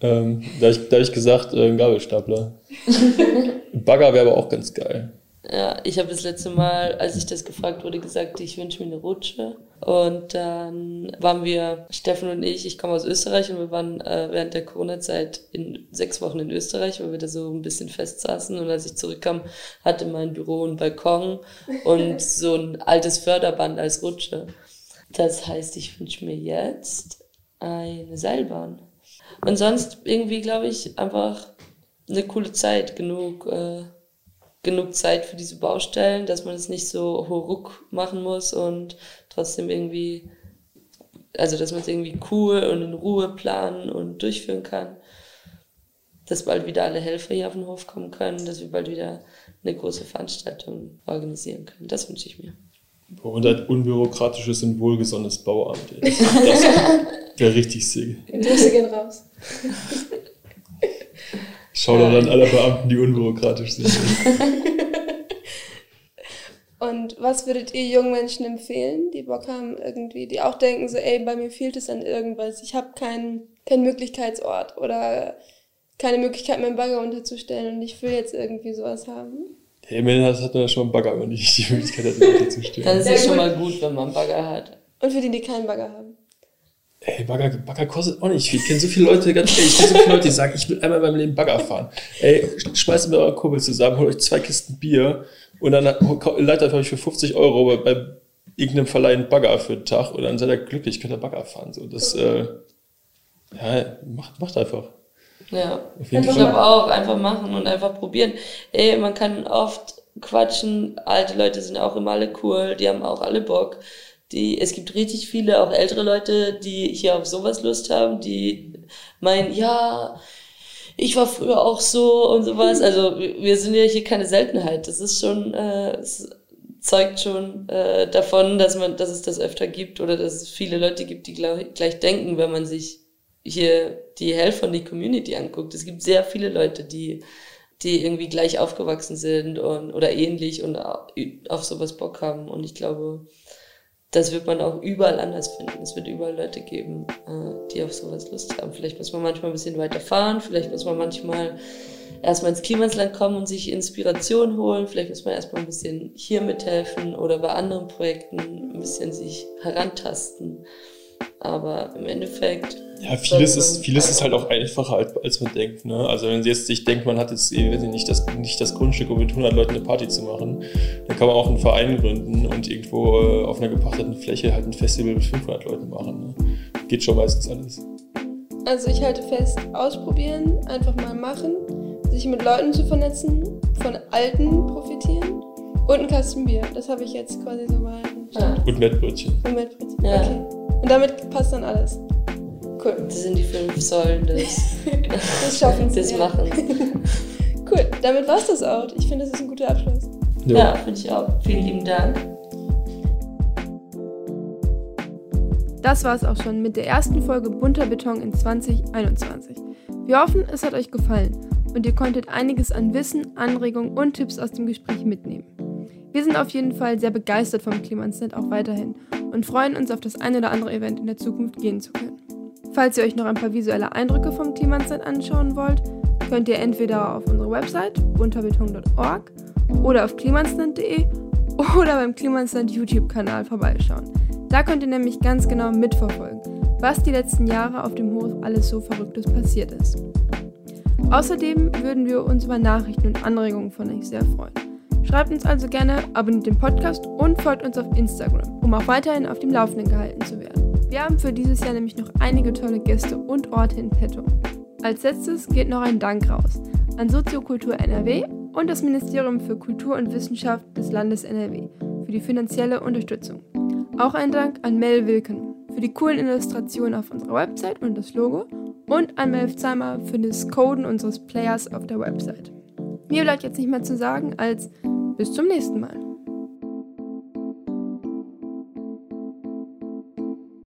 Ähm, da habe ich, hab ich gesagt, äh, ein Gabelstapler. Bagger wäre aber auch ganz geil. Ja, ich habe das letzte Mal, als ich das gefragt wurde, gesagt, ich wünsche mir eine Rutsche. Und dann waren wir, Steffen und ich, ich komme aus Österreich und wir waren äh, während der Corona-Zeit in sechs Wochen in Österreich, weil wir da so ein bisschen fest saßen. Und als ich zurückkam, hatte mein Büro einen Balkon und so ein altes Förderband als Rutsche. Das heißt, ich wünsche mir jetzt eine Seilbahn. Und sonst irgendwie, glaube ich, einfach eine coole Zeit, genug, äh, genug Zeit für diese Baustellen, dass man es nicht so horuck machen muss und trotzdem irgendwie, also dass man es irgendwie cool und in Ruhe planen und durchführen kann. Dass bald wieder alle Helfer hier auf den Hof kommen können, dass wir bald wieder eine große Veranstaltung organisieren können. Das wünsche ich mir. Und ein unbürokratisches und wohlgesonnenes Bauamt. Das, das wäre richtig sick. Grüße gehen raus. Schau doch an alle Beamten, die unbürokratisch sind. Und was würdet ihr jungen Menschen empfehlen, die Bock haben, irgendwie, die auch denken, so, ey, bei mir fehlt es an irgendwas, ich habe keinen kein Möglichkeitsort oder keine Möglichkeit, meinen Bagger unterzustellen und ich will jetzt irgendwie sowas haben? Hey, immerhin hat man ja schon einen Bagger, aber nicht die Möglichkeit hat, Leute zu stehen. Dann ist es schon mal gut, wenn man einen Bagger hat. Und für die, die keinen Bagger haben. Ey, Bagger, Bagger kostet auch nicht viel. Ich kenne so viele Leute, ganz ehrlich, ich kenne so viele Leute, die sagen, ich will einmal in meinem Leben Bagger fahren. Ey, schmeißt mir eure Kumpel zusammen, holt euch zwei Kisten Bier und dann leitet euch für 50 Euro bei, bei irgendeinem Verleih einen Bagger für den Tag und dann seid ihr glücklich, könnt ihr Bagger fahren. So, das, äh, ja, macht, macht einfach. Ja, ich glaube auch, einfach machen und einfach probieren. Ey, man kann oft quatschen, alte Leute sind auch immer alle cool, die haben auch alle Bock. Die, es gibt richtig viele, auch ältere Leute, die hier auf sowas Lust haben, die meinen, ja, ich war früher auch so und sowas. Also wir sind ja hier keine Seltenheit. Das ist schon, äh, es zeugt schon äh, davon, dass man, dass es das öfter gibt oder dass es viele Leute gibt, die gleich, gleich denken, wenn man sich hier die Helfer und die Community anguckt. Es gibt sehr viele Leute, die, die irgendwie gleich aufgewachsen sind und, oder ähnlich und auf sowas Bock haben. Und ich glaube, das wird man auch überall anders finden. Es wird überall Leute geben, äh, die auf sowas Lust haben. Vielleicht muss man manchmal ein bisschen weiter fahren, vielleicht muss man manchmal erstmal ins Klimasland kommen und sich Inspiration holen, vielleicht muss man erstmal ein bisschen hier mithelfen oder bei anderen Projekten ein bisschen sich herantasten. Aber im Endeffekt. Ja, vieles ist, vieles ist halt auch einfacher, als, als man denkt. Ne? Also, wenn sie jetzt sich denkt, man hat jetzt nicht das, nicht das Grundstück, um mit 100 Leuten eine Party zu machen, dann kann man auch einen Verein gründen und irgendwo äh, auf einer gepachteten Fläche halt ein Festival mit 500 Leuten machen. Ne? Geht schon meistens alles. Also, ich halte fest, ausprobieren, einfach mal machen, sich mit Leuten zu vernetzen, von Alten profitieren und ein Kasten Bier. Das habe ich jetzt quasi so mal. Ja. Und Mettbrötchen. Und Mettbrötchen, ja. okay. Und damit passt dann alles. Cool. Das sind die fünf Säulen des, Das schaffen des ja. Machens. Cool, damit war's das auch. Ich finde, das ist ein guter Abschluss. Ja, finde ich auch. Vielen lieben Dank. Das war es auch schon mit der ersten Folge Bunter Beton in 2021. Wir hoffen, es hat euch gefallen und ihr konntet einiges an Wissen, Anregungen und Tipps aus dem Gespräch mitnehmen. Wir sind auf jeden Fall sehr begeistert vom Klimansnet auch weiterhin und freuen uns auf das ein oder andere Event in der Zukunft gehen zu können. Falls ihr euch noch ein paar visuelle Eindrücke vom Klimansnet anschauen wollt, könnt ihr entweder auf unsere Website bunterbeton.org oder auf klimansnet.de oder beim Klimansnet YouTube-Kanal vorbeischauen. Da könnt ihr nämlich ganz genau mitverfolgen, was die letzten Jahre auf dem Hof alles so Verrücktes passiert ist. Außerdem würden wir uns über Nachrichten und Anregungen von euch sehr freuen. Schreibt uns also gerne, abonniert den Podcast und folgt uns auf Instagram, um auch weiterhin auf dem Laufenden gehalten zu werden. Wir haben für dieses Jahr nämlich noch einige tolle Gäste und Orte in petto. Als letztes geht noch ein Dank raus an Soziokultur NRW und das Ministerium für Kultur und Wissenschaft des Landes NRW für die finanzielle Unterstützung. Auch ein Dank an Mel Wilken für die coolen Illustrationen auf unserer Website und das Logo und an Melf Zeimer für das Coden unseres Players auf der Website. Mir bleibt jetzt nicht mehr zu sagen als bis zum nächsten Mal.